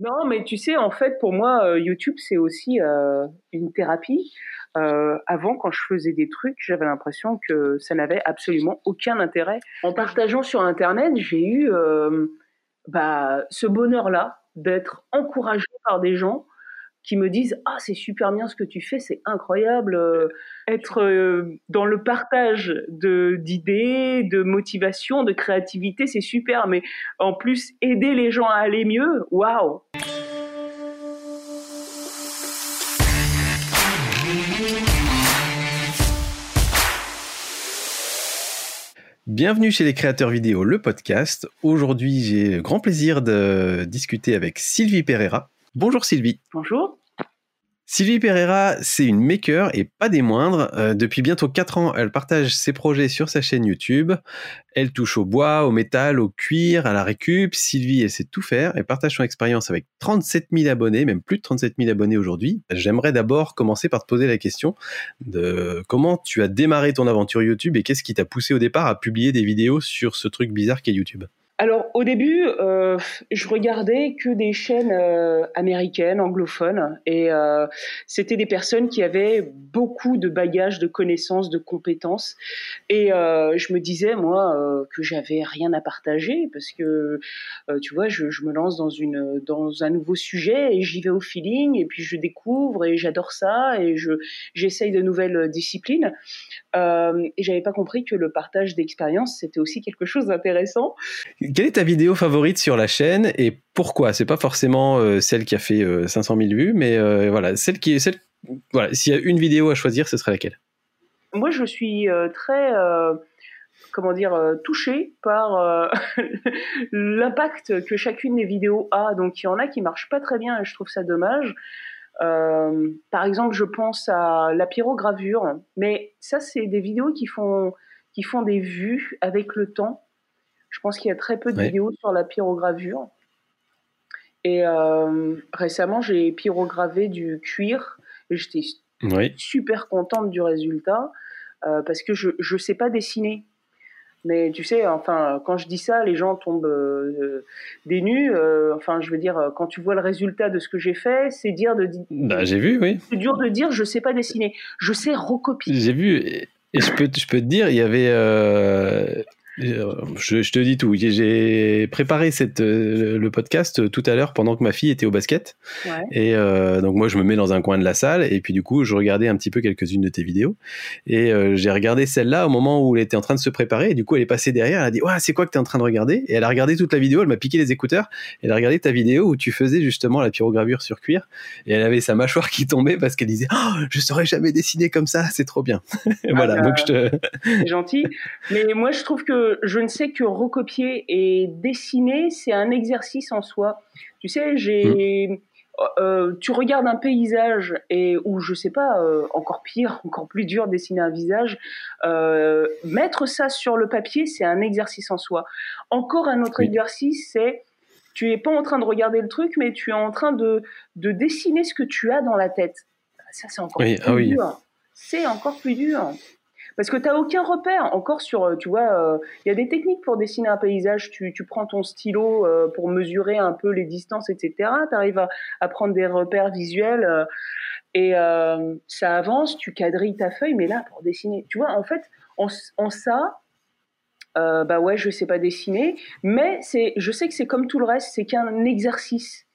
Non, mais tu sais, en fait, pour moi, YouTube, c'est aussi une thérapie. avant, quand je faisais des trucs, j'avais l'impression que ça n'avait absolument aucun intérêt. En partageant sur Internet, j'ai eu bah, ce bonheur-là d'être encouragé par des gens qui me disent ah c'est super bien ce que tu fais c'est incroyable euh, être euh, dans le partage de d'idées de motivation de créativité c'est super mais en plus aider les gens à aller mieux waouh Bienvenue chez les créateurs vidéo, le podcast. Aujourd'hui, j'ai grand plaisir de discuter avec Sylvie Pereira. Bonjour Sylvie. Bonjour. Sylvie Pereira, c'est une maker et pas des moindres. Euh, depuis bientôt 4 ans, elle partage ses projets sur sa chaîne YouTube. Elle touche au bois, au métal, au cuir, à la récup. Sylvie, elle sait tout faire et partage son expérience avec 37 000 abonnés, même plus de 37 000 abonnés aujourd'hui. J'aimerais d'abord commencer par te poser la question de comment tu as démarré ton aventure YouTube et qu'est-ce qui t'a poussé au départ à publier des vidéos sur ce truc bizarre qu'est YouTube? Alors au début, euh, je regardais que des chaînes euh, américaines, anglophones, et euh, c'était des personnes qui avaient beaucoup de bagages, de connaissances, de compétences, et je me disais moi que j'avais rien à partager parce que tu vois, je, je, me lance dans une dans un nouveau sujet et j'y vais au feeling et puis je découvre et j'adore ça et je j'essaye de nouvelles disciplines. Et j'avais pas compris que le partage d'expérience c'était aussi quelque chose d'intéressant. Quelle est ta vidéo favorite sur la chaîne et pourquoi? C'est pas forcément euh, celle qui a fait 500 euh, 000 vues, mais euh, voilà, celle qui est celle. Voilà, s'il y a une vidéo à choisir, ce serait laquelle? Moi, je suis très comment dire, touchée par l'impact que chacune des vidéos a. Donc il y en a qui marchent pas très bien et je trouve ça dommage. Par exemple, je pense à la pyrogravure, mais ça c'est des vidéos qui font qui font des vues avec le temps. Je pense qu'il y a très peu de vidéos sur la pyrogravure. Et euh, récemment, j'ai pyrogravé du cuir et j'étais super contente du résultat euh, parce que je ne sais pas dessiner. Mais tu sais, enfin, quand je dis ça, les gens tombent euh, des nus. enfin, je veux dire, quand tu vois le résultat de ce que j'ai fait, c'est dire de. Bah, j'ai vu, oui. C'est dur de dire, je sais pas dessiner. Je sais recopier. J'ai vu, et je peux, je peux te dire, il y avait euh, je, je, te dis tout. J'ai préparé cette, euh, le podcast tout à l'heure pendant que ma fille était au basket. Ouais. Et euh, donc moi, je me mets dans un coin de la salle et puis du coup, je regardais un petit peu quelques-unes de tes vidéos. Et euh, j'ai regardé celle-là au moment où elle était en train de se préparer. Et du coup, elle est passée derrière. Elle a dit ouais, c'est quoi que tu es en train de regarder? Et elle a regardé toute la vidéo. Elle m'a piqué les écouteurs. Elle a regardé ta vidéo où tu faisais justement la pyrogravure sur cuir. Et elle avait sa mâchoire qui tombait parce qu'elle disait oh, je saurais jamais dessiner comme ça. C'est trop bien. voilà. Ah, donc je te. C'est gentil. Mais moi, je trouve que je ne sais que recopier et dessiner, c'est un exercice en soi. Tu sais, j'ai, mm. euh, tu regardes un paysage et ou je sais pas, euh, encore pire, encore plus dur, dessiner un visage. Euh, mettre ça sur le papier, c'est un exercice en soi. Encore un autre exercice, c'est tu es pas en train de regarder le truc, mais tu es en train de, de dessiner ce que tu as dans la tête. Ça, c'est encore plus ah dur. C'est encore plus dur. Parce que tu n'as aucun repère. Encore sur, euh, tu vois, euh, il y a des techniques pour dessiner un paysage. Tu, prends ton stylo euh, pour mesurer un peu les distances, etc. Tu arrives à, prendre des repères visuels et ça avance, tu quadrilles ta feuille, mais là, pour dessiner, tu vois, en fait, en, en ça, euh, bah ouais, je sais pas dessiner, mais c'est, je sais que c'est comme tout le reste, c'est qu'un exercice.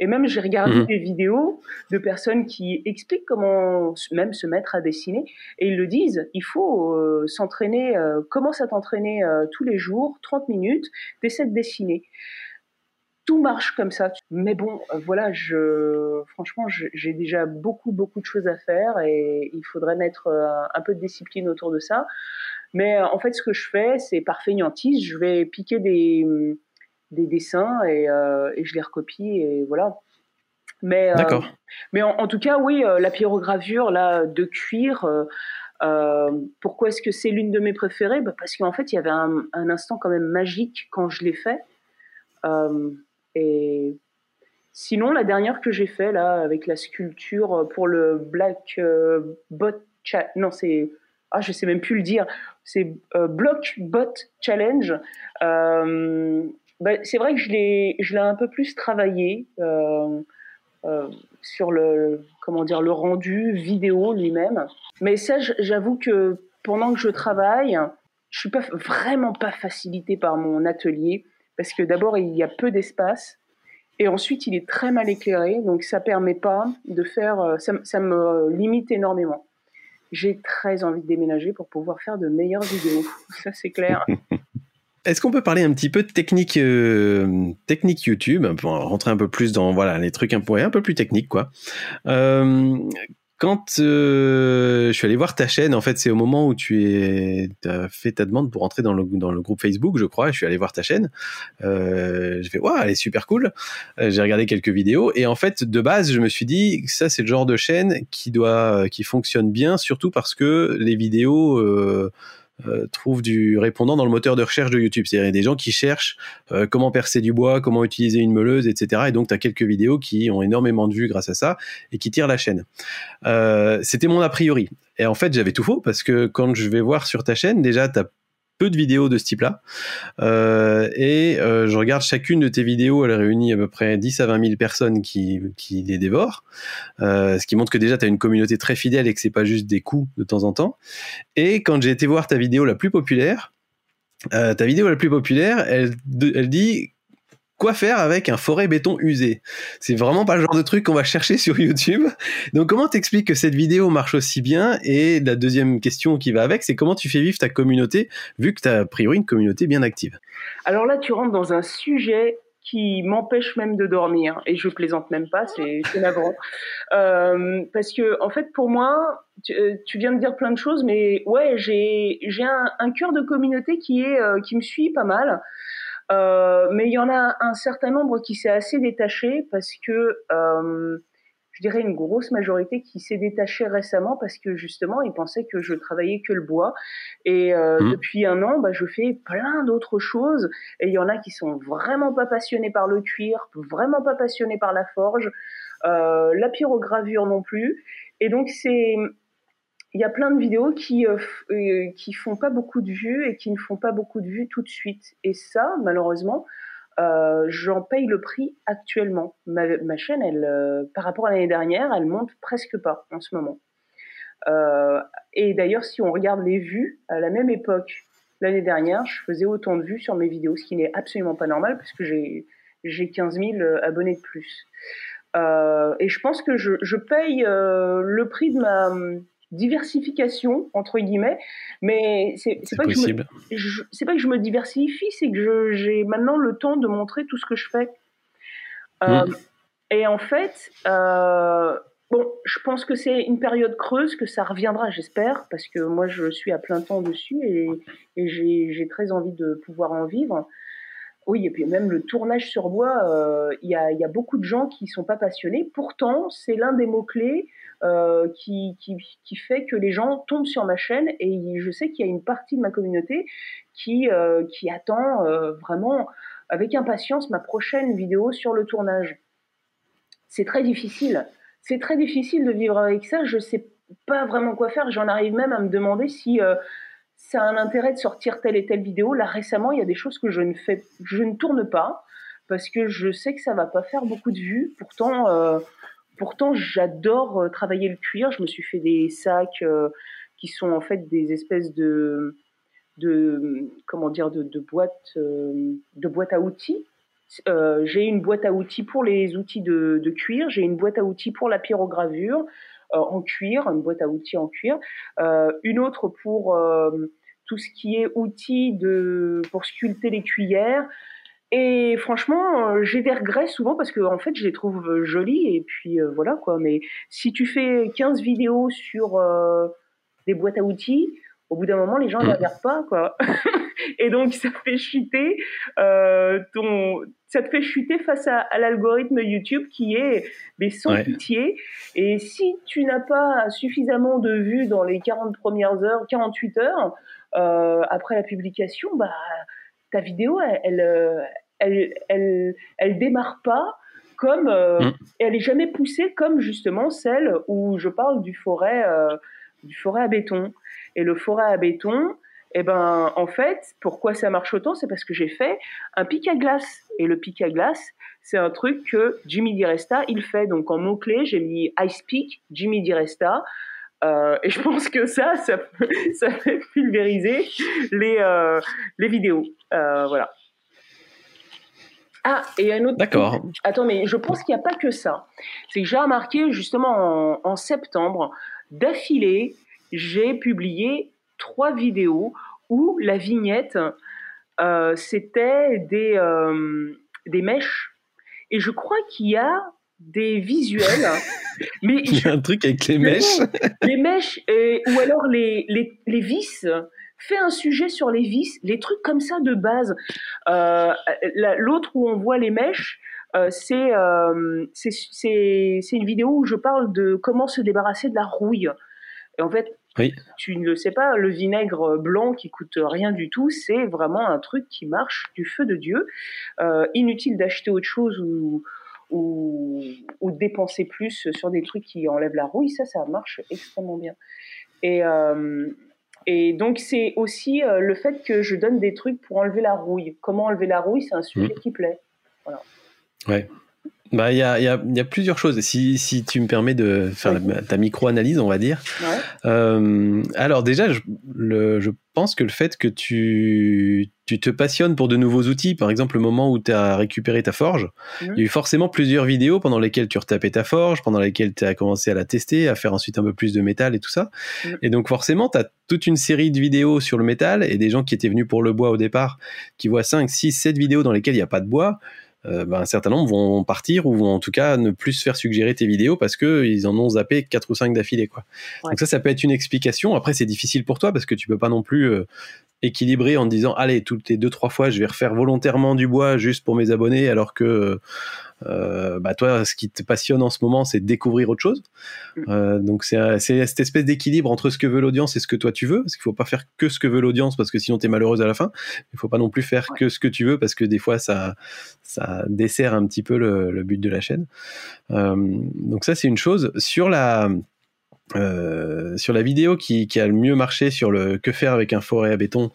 Et même, j'ai regardé mhm. des vidéos de personnes qui expliquent comment même se mettre à dessiner. Et ils le disent, il faut euh, s'entraîner, euh, commence à t'entraîner euh, tous les jours, 30 minutes, t'essaies de dessiner. Tout marche comme ça. Mais bon, voilà, je, franchement, j'ai déjà beaucoup, beaucoup de choses à faire et il faudrait mettre un peu de discipline autour de ça. Mais en fait, ce que je fais, c'est par feignantise, je vais piquer des des dessins et, euh, et, je les recopie et voilà. Mais, euh, mais en, tout cas, oui, euh, la pyrogravure là, de cuir, pourquoi est-ce que c'est l'une de mes préférées? Bah, Parce qu'en fait, il y avait un, un, instant quand même magique quand je l'ai fait. et sinon, la dernière que j'ai fait là, avec la sculpture pour le Black Bot non, c'est. Ah, je sais même plus le dire. C'est Block Bot Challenge. Bah, c'est vrai que je l'ai, je l'ai un peu plus travaillé euh, euh, sur le, comment dire, le rendu vidéo lui-même. Mais ça, j'avoue que pendant que je travaille, je suis pas vraiment pas facilité par mon atelier parce que d'abord il y a peu d'espace et ensuite il est très mal éclairé, donc ça permet pas de faire, euh, ça, ça me limite énormément. J'ai très envie de déménager pour pouvoir faire de meilleures vidéos, ça c'est clair. Est-ce qu'on peut parler un petit peu de technique, euh, technique YouTube pour rentrer un peu plus dans voilà les trucs un peu, un peu plus techniques quoi. Euh, quand euh, je suis allé voir ta chaîne, en fait, c'est au moment où tu es, as fait ta demande pour entrer dans le, dans le groupe Facebook, je crois. Je suis allé voir ta chaîne. Euh, je fais, waouh, elle est super cool. J'ai regardé quelques vidéos et en fait, de base, je me suis dit ça, c'est le genre de chaîne qui doit, qui fonctionne bien, surtout parce que les vidéos euh, trouve du répondant dans le moteur de recherche de YouTube. C'est-à-dire des gens qui cherchent euh, comment percer du bois, comment utiliser une meuleuse, etc. Et donc, tu as quelques vidéos qui ont énormément de vues grâce à ça et qui tirent la chaîne. Euh, C'était mon a priori. Et en fait, j'avais tout faux parce que quand je vais voir sur ta chaîne, déjà, tu as de vidéos de ce type-là. Euh, et euh, je regarde chacune de tes vidéos, elle réunit à peu près 10 à 20 000 personnes qui, qui les dévorent. Euh, ce qui montre que déjà, tu as une communauté très fidèle et que c'est pas juste des coups de temps en temps. Et quand j'ai été voir ta vidéo la plus populaire, ta vidéo la plus populaire, elle, elle dit quoi faire avec un forêt béton usé C'est vraiment pas le genre de truc qu'on va chercher sur YouTube. Donc comment t'expliques que cette vidéo marche aussi bien? Et la deuxième question qui va avec, c'est comment tu fais vivre ta communauté, vu que tu as a priori une communauté bien active? Alors là, tu rentres dans un sujet qui m'empêche même de dormir et je plaisante même pas, c'est navrant. Euh, parce que en fait, pour moi, euh, tu, viens de dire plein de choses, mais ouais, j'ai j'ai un, un, cœur de communauté qui est euh, qui me suit pas mal. Euh, mais il y en a un certain nombre qui s'est assez détaché parce que euh, je dirais une grosse majorité qui s'est détachée récemment parce que justement ils pensaient que je travaillais que le bois. Et euh, mmh. depuis un an bah, je fais plein d'autres choses. Et il y en a qui sont vraiment pas passionnés par le cuir vraiment pas passionnés par la forge euh, la pyrogravure non plus. Et donc c'est il y a plein de vidéos qui euh, euh, qui font pas beaucoup de vues et qui ne font pas beaucoup de vues tout de suite. Et ça, malheureusement, euh, j'en paye le prix actuellement. Ma, chaîne, elle, euh, par rapport à l'année dernière, elle monte presque pas en ce moment. Euh, et d'ailleurs, si on regarde les vues, à la même époque, l'année dernière, je faisais autant de vues sur mes vidéos, ce qui n'est absolument pas normal puisque j'ai j'ai 15 000 abonnés de plus. et je pense que je, je paye le prix de ma diversification entre guillemets mais c'est pas que je c'est pas que je me diversifie c'est que j'ai maintenant le temps de montrer tout ce que je fais. Euh, mm. et en fait euh, bon je pense que c'est une période creuse que ça reviendra j'espère parce que moi je suis à plein temps dessus et, et j'ai très envie de pouvoir en vivre oui, et puis même le tournage sur bois, euh, il y, a, beaucoup de gens qui sont pas passionnés. Pourtant, c'est l'un des mots-clés euh, qui, fait que les gens tombent sur ma chaîne et je sais qu'il y a une partie de ma communauté qui, euh, qui attend vraiment avec impatience ma prochaine vidéo sur le tournage. C'est très difficile. C'est très difficile de vivre avec ça. Je sais pas vraiment quoi faire. J'en arrive même à me demander si ça a un intérêt de sortir telle et telle vidéo. Là récemment, il y a des choses que je ne fais, je ne tourne pas parce que je sais que ça va pas faire beaucoup de vues. Pourtant, euh, Pourtant, j'adore euh, travailler le cuir. Je me suis fait des sacs euh, qui sont en fait des espèces de, de comment dire, de, de boîtes à outils. j'ai une boîte à outils pour les outils de, cuir. J'ai une boîte à outils pour la pyrogravure en cuir, une boîte à outils en cuir. une autre pour tout ce qui est outils de pour sculpter les cuillères. Et franchement, euh, j'ai des regrets souvent parce que en fait, je les trouve euh, jolies et puis euh, voilà quoi. Mais si tu fais 15 vidéos sur des boîtes à outils, au bout d'un moment, les gens ne mmh. regardent pas quoi. et donc ça fait chuter ton, ça te fait chuter face à, l'algorithme YouTube qui est mais sans pitié. Et si tu n'as pas suffisamment de vues dans les 40 premières heures, 48 heures après la publication, bah ta vidéo, elle, elle, elle, elle, démarre pas comme, euh, mm. elle est jamais poussée comme justement celle où je parle du forêt, euh, du forêt à béton. Et le forêt à béton, eh ben, en fait, pourquoi ça marche autant C'est parce que j'ai fait un pic à glace. Et le pic à glace, c'est un truc que Jimmy DiResta, il fait. Donc, en mots-clés, j'ai mis Ice Peak, Jimmy DiResta. Euh, et je pense que ça, ça, ça fait pulvériser les, euh, les vidéos. Euh, voilà. Ah, et un autre. D'accord. Attends, mais je pense qu'il n'y a pas que ça. C'est que j'ai remarqué justement en, septembre, d'affilée, j'ai publié trois vidéos où la vignette, euh, c'était des, euh, des mèches. Et je crois qu'il y a des visuels. mais il y a un truc avec les mèches. les mèches, et, ou alors les, les, les vis fais un sujet sur les vis, les trucs comme ça de base. Euh, l'autre où on voit les mèches, euh, euh, c'est une vidéo où je parle de comment se débarrasser de la rouille. Et en fait, tu ne le sais pas, le vinaigre blanc qui coûte rien du tout, c'est vraiment un truc qui marche du feu de Dieu. inutile d'acheter autre chose ou, ou, ou, dépenser plus sur des trucs qui enlèvent la rouille, ça, ça marche extrêmement bien. Et, et donc, c'est aussi euh, le fait que je donne des trucs pour enlever la rouille. Comment enlever la rouille, c'est un sujet mmh. qui plaît. Voilà. Ouais. Bah, il y a, y, a, y a, plusieurs choses. Si, si tu me permets de faire ta micro-analyse, on va dire. Euh, alors déjà, je, le, je pense que le fait que tu, tu te passionnes pour de nouveaux outils, par exemple le moment où tu as récupéré ta forge, mhm. il y a eu forcément plusieurs vidéos pendant lesquelles tu retapais ta forge, pendant lesquelles tu as commencé à la tester, à faire ensuite un peu plus de métal et tout ça. Mhm. Et donc forcément, tu as toute une série de vidéos sur le métal et des gens qui étaient venus pour le bois au départ, qui voient 5, 6, 7 vidéos dans lesquelles il n'y a pas de bois euh, ben, un certain nombre vont partir ou vont en tout cas ne plus se faire suggérer tes vidéos parce que ils en ont zappé quatre ou cinq d'affilée quoi. Donc ça ça peut être une explication. Après c'est difficile pour toi parce que tu peux pas non plus euh, équilibrer en disant allez toutes les deux trois fois je vais refaire volontairement du bois juste pour mes abonnés alors que euh, bah toi, ce qui te passionne en ce moment, c'est découvrir autre chose. Mm. Euh, donc c'est cette espèce d'équilibre entre ce que veut l'audience et ce que toi tu veux, parce qu'il faut pas faire que ce que veut l'audience, parce que sinon tu es malheureuse à la fin. Il faut pas non plus faire que ce que tu veux, parce que des fois ça ça dessert un petit peu le, but de la chaîne. Euh, donc ça c'est une chose. Sur la euh, sur la vidéo qui, qui, a le mieux marché sur le que faire avec un forêt à béton,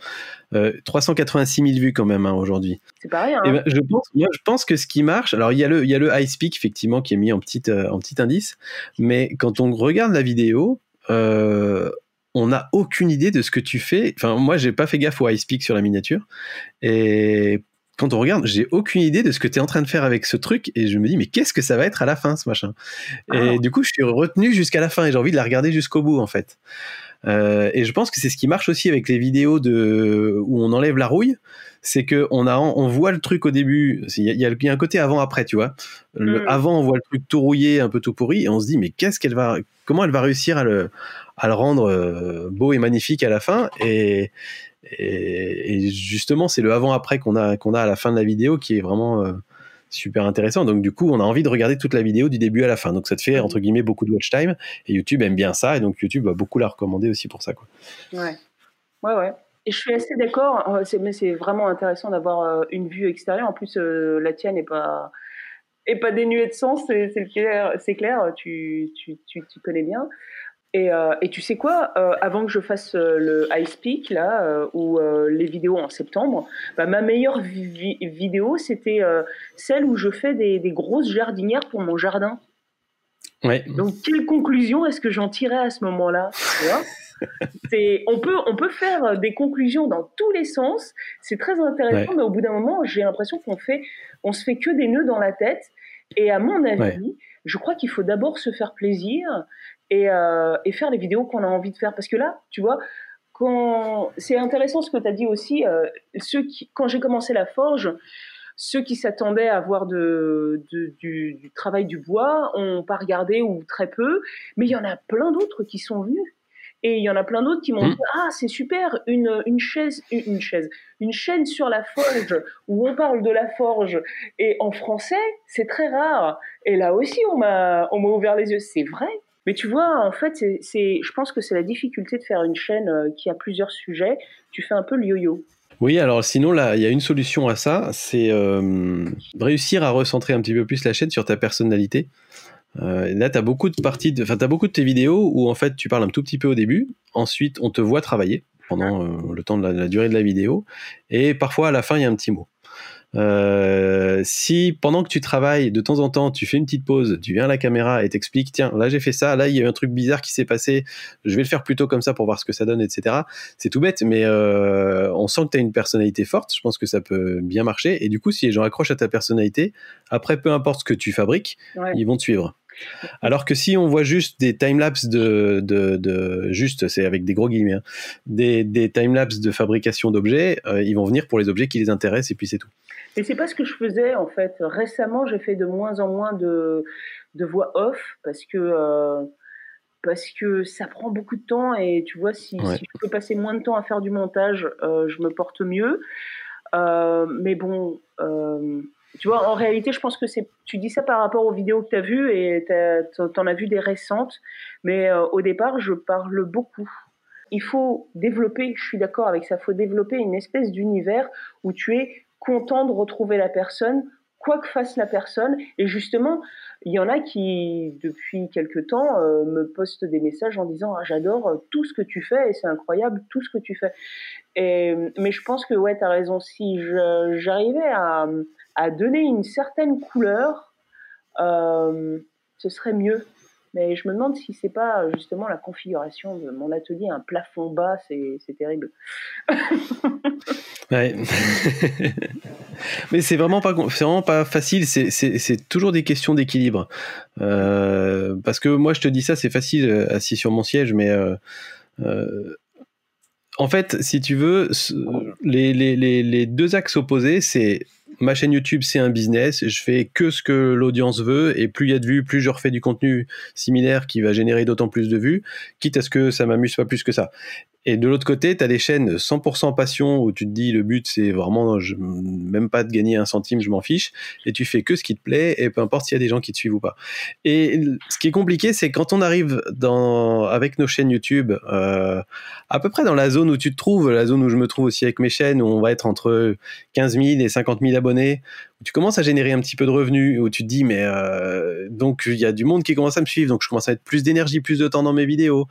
euh, 386 000 vues quand même hein, aujourd'hui. C'est pareil. Hein. Eh ben, je pense, moi, je pense que ce qui marche, alors il y a le, il y a le high speak effectivement qui est mis en petite, euh, en petit indice, mais quand on regarde la vidéo, euh, on n'a aucune idée de ce que tu fais. Enfin, moi, j'ai pas fait gaffe au high speak sur la miniature, et quand on regarde, j'ai aucune idée de ce que tu es en train de faire avec ce truc et je me dis mais qu'est-ce que ça va être à la fin ce machin? Et ah. du coup, je suis retenu jusqu'à la fin et j'ai envie de la regarder jusqu'au bout en fait. Euh, et je pense que c'est ce qui marche aussi avec les vidéos de où on enlève la rouille, c'est que on a on voit le truc au début, il y, a, un côté avant après, tu vois. Le, mm. Avant on voit le truc tout rouillé, un peu tout pourri et on se dit mais qu'est-ce qu'elle va comment elle va réussir à le à le rendre euh, beau et magnifique à la fin et et, justement, c'est le avant-après qu'on a, qu'on a à la fin de la vidéo qui est vraiment euh, super intéressant. Donc, du coup, on a envie de regarder toute la vidéo du début à la fin. Donc, ça te fait, entre guillemets, beaucoup de watch time. Et YouTube aime bien ça. Et donc, YouTube va beaucoup la recommander aussi pour ça. Quoi. Ouais. Ouais, ouais. Et je suis assez d'accord. Euh, mais c'est vraiment intéressant d'avoir euh, une vue extérieure. En plus, la tienne n'est pas, est pas dénuée de sens. C'est clair, clair tu, tu, tu, tu connais bien. Euh, et, tu sais quoi, euh, avant que je fasse euh, le Ice Peak, là, ou les vidéos en septembre, bah, ma meilleure vidéo, c'était celle où je fais des, grosses jardinières pour mon jardin. Ouais. Donc, quelle conclusion est-ce que j'en tirais à ce moment-là on, peut, on peut faire des conclusions dans tous les sens, c'est très intéressant, mais au bout d'un moment, j'ai l'impression qu'on fait, on se fait que des nœuds dans la tête. Et à mon avis, je crois qu'il faut d'abord se faire plaisir euh, et, faire les vidéos qu'on a envie de faire. Parce que là, tu vois, quand... c'est intéressant ce que tu as dit aussi. Euh, ceux qui... Quand j'ai commencé la forge, ceux qui s'attendaient à voir de, du, travail du bois ont pas regardé ou très peu, mais il y en a plein d'autres qui sont venus. Et il y en a plein d'autres qui m'ont mmh. dit ah c'est super une, une chaise une chaise une chaîne sur la forge où on parle de la forge et en français c'est très rare et là aussi on m'a ouvert les yeux c'est vrai mais tu vois, en fait, c'est, je pense que c'est la difficulté de faire une chaîne euh, qui a plusieurs sujets. Tu fais un peu le yo-yo. Oui, alors sinon, là, il y a une solution à ça, c'est euh, réussir à recentrer un petit peu plus la chaîne sur ta personnalité. Euh, là, tu as beaucoup de parties, beaucoup de tes vidéos où en fait tu parles un tout petit peu au début, ensuite on te voit travailler. pendant le temps de la, durée de la vidéo. Et parfois, à la fin, il y a un petit mot. Euh, si pendant que tu travailles, de temps en temps, tu fais une petite pause, tu viens à la caméra et t'expliques, tiens, là j'ai fait ça, là il y a eu un truc bizarre qui s'est passé, je vais le faire plutôt comme ça pour voir ce que ça donne, etc. C'est tout bête, mais euh, on sent que tu as une personnalité forte, je pense que ça peut bien marcher, et du coup, si les gens accrochent à ta personnalité, après, peu importe ce que tu fabriques, ils vont te suivre. Alors que si on voit juste des timelapses de, de, de, juste, c'est avec des gros guillemets, hein, des, des timelapses de fabrication d'objets, euh, ils vont venir pour les objets qui les intéressent et puis c'est tout. Et c'est pas ce que je faisais en fait. Récemment, j'ai fait de moins en moins de, de voix off parce que euh, parce que ça prend beaucoup de temps et tu vois si, je peux passer moins de temps à faire du montage, euh, je me porte mieux. Mais bon, tu vois, en réalité, je pense que c'est tu dis ça par rapport aux vidéos que tu as vues et tu en as vu des récentes, mais au départ, je parle beaucoup. Il faut développer, je suis d'accord avec ça, il faut développer une espèce d'univers où tu es content de retrouver la personne, quoi que fasse la personne. Et justement, il y en a qui, depuis quelque temps, euh, me postent des messages en disant ah, J'adore euh, tout ce que tu fais et c'est incroyable tout ce que tu fais. Mais je pense que, ouais, tu as raison. Si j'arrivais à, à, donner une certaine couleur, euh, ce serait mieux. Mais je me demande si c'est pas justement la configuration de mon atelier, un plafond bas, c'est terrible. ouais. Mais c'est vraiment pas, vraiment pas facile. C'est toujours des questions d'équilibre. Euh, parce que moi, je te dis ça, c'est facile euh, assis sur mon siège, mais euh, en fait, si tu veux, les, les, les deux axes opposés, c'est ma chaîne YouTube, c'est un business. Je fais que ce que l'audience veut. Et plus il y a de vues, plus je refais du contenu similaire qui va générer d'autant plus de vues, quitte à ce que ça m'amuse pas plus que ça. Et de l'autre côté, tu as des chaînes 100% passion où tu te dis le but c'est vraiment je, même pas de gagner un centime, je m'en fiche. Et tu fais que ce qui te plaît et peu importe s'il y a des gens qui te suivent ou pas. Et ce qui est compliqué, c'est quand on arrive dans, avec nos chaînes YouTube, euh, à peu près dans la zone où tu te trouves, la zone où je me trouve aussi avec mes chaînes, où on va être entre 15 000 et 50 000 abonnés, où tu commences à générer un petit peu de revenus, où tu te dis mais euh, donc il y a du monde qui commence à me suivre, donc je commence à mettre plus d'énergie, plus de temps dans mes vidéos.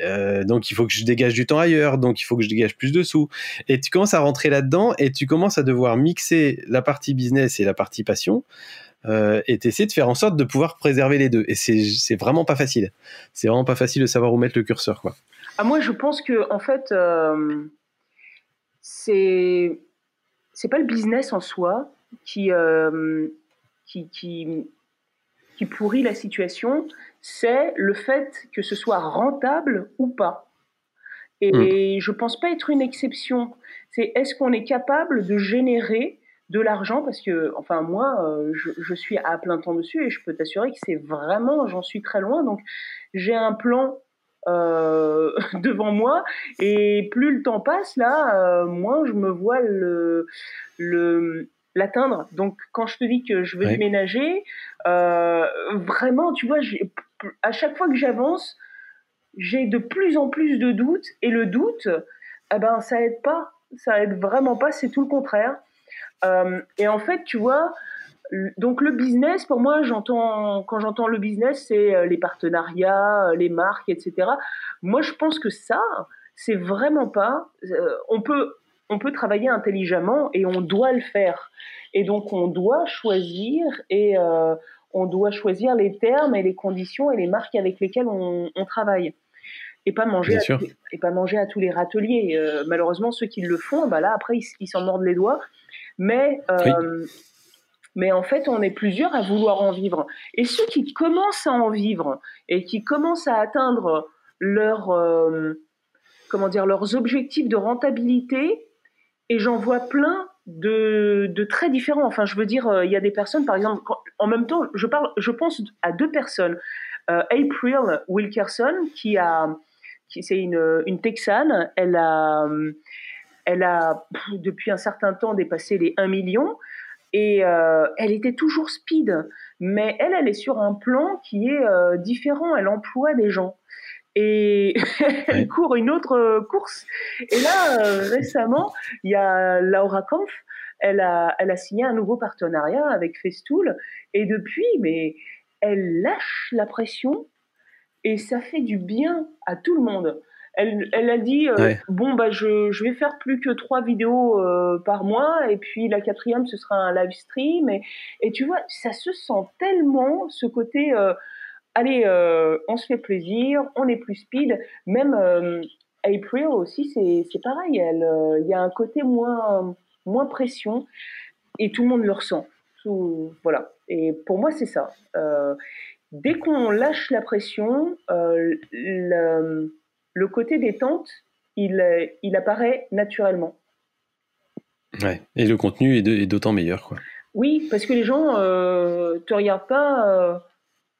Euh, donc il faut que je dégage du temps ailleurs, donc il faut que je dégage plus de sous. Et tu commences à rentrer là-dedans et tu commences à devoir mixer la partie business et la partie passion. Euh, et t'essaies de faire en sorte de pouvoir préserver les deux. Et c'est vraiment pas facile. C'est vraiment pas facile de savoir où mettre le curseur, quoi. Ah, moi, je pense que en fait, euh, c'est c'est pas le business en soi qui, euh, qui, qui, qui pourrit la situation, c'est le fait que ce soit rentable ou pas. Et hmm. je pense pas être une exception. C'est est-ce qu'on est capable de générer de l'argent? Parce que, enfin moi, euh, je, suis à plein temps dessus et je peux t'assurer que c'est vraiment, j'en suis très loin. Donc j'ai un plan euh, devant moi et plus le temps passe là, euh, moins je me vois le, le l'atteindre. Donc quand je te dis que je veux déménager, vraiment, tu vois, à chaque fois que j'avance, j'ai de plus en plus de doutes et le doute, eh ben, ça aide pas, ça aide vraiment pas, c'est tout le contraire. Euh, et en fait, tu vois, donc le business, pour moi, quand j'entends le business, c'est euh, les partenariats, euh, les marques, etc. Moi, je pense que ça, c'est vraiment pas. on peut on peut travailler intelligemment et on doit le faire. Et donc on doit choisir et on doit choisir les termes et les conditions et les marques avec lesquelles on, travaille. Et pas, manger à, et pas manger à tous les râteliers. Euh, malheureusement, ceux qui le font, bah là, après, ils s'en mordent les doigts. Mais, euh, mais en fait, on est plusieurs à vouloir en vivre. Et ceux qui commencent à en vivre et qui commencent à atteindre leur, euh, comment dire, leurs objectifs de rentabilité, et j'en vois plein de, de, très différents. Enfin, je veux dire, il y a des personnes, par exemple, en même temps, je, parle, je pense à deux personnes. Euh, April Wilkerson, qui a, qui, c'est une, une Texane, elle a, elle a depuis un certain temps dépassé les 1 million et euh, elle était toujours speed. Mais elle, elle est sur un plan qui est euh, différent. Elle emploie des gens et elle court une autre course. Et là, récemment, il y a Laura Kampf elle a, elle a signé un nouveau partenariat avec Festool. Et depuis, mais elle lâche la pression et ça fait du bien à tout le monde. Elle, elle a dit bon bah je, je vais faire plus que trois vidéos par mois. Et puis la quatrième ce sera un live stream. Et, et tu vois ça se sent tellement ce côté allez on se fait plaisir on est plus speed même April aussi c'est pareil il y a un côté moins moins pression et tout le monde le ressent voilà. Et pour moi, c'est ça. Euh, dès qu'on lâche la pression, euh, le, côté détente, il, il apparaît naturellement. Ouais. Et le contenu est d'autant meilleur, quoi. Oui, parce que les gens euh, te regardent pas euh,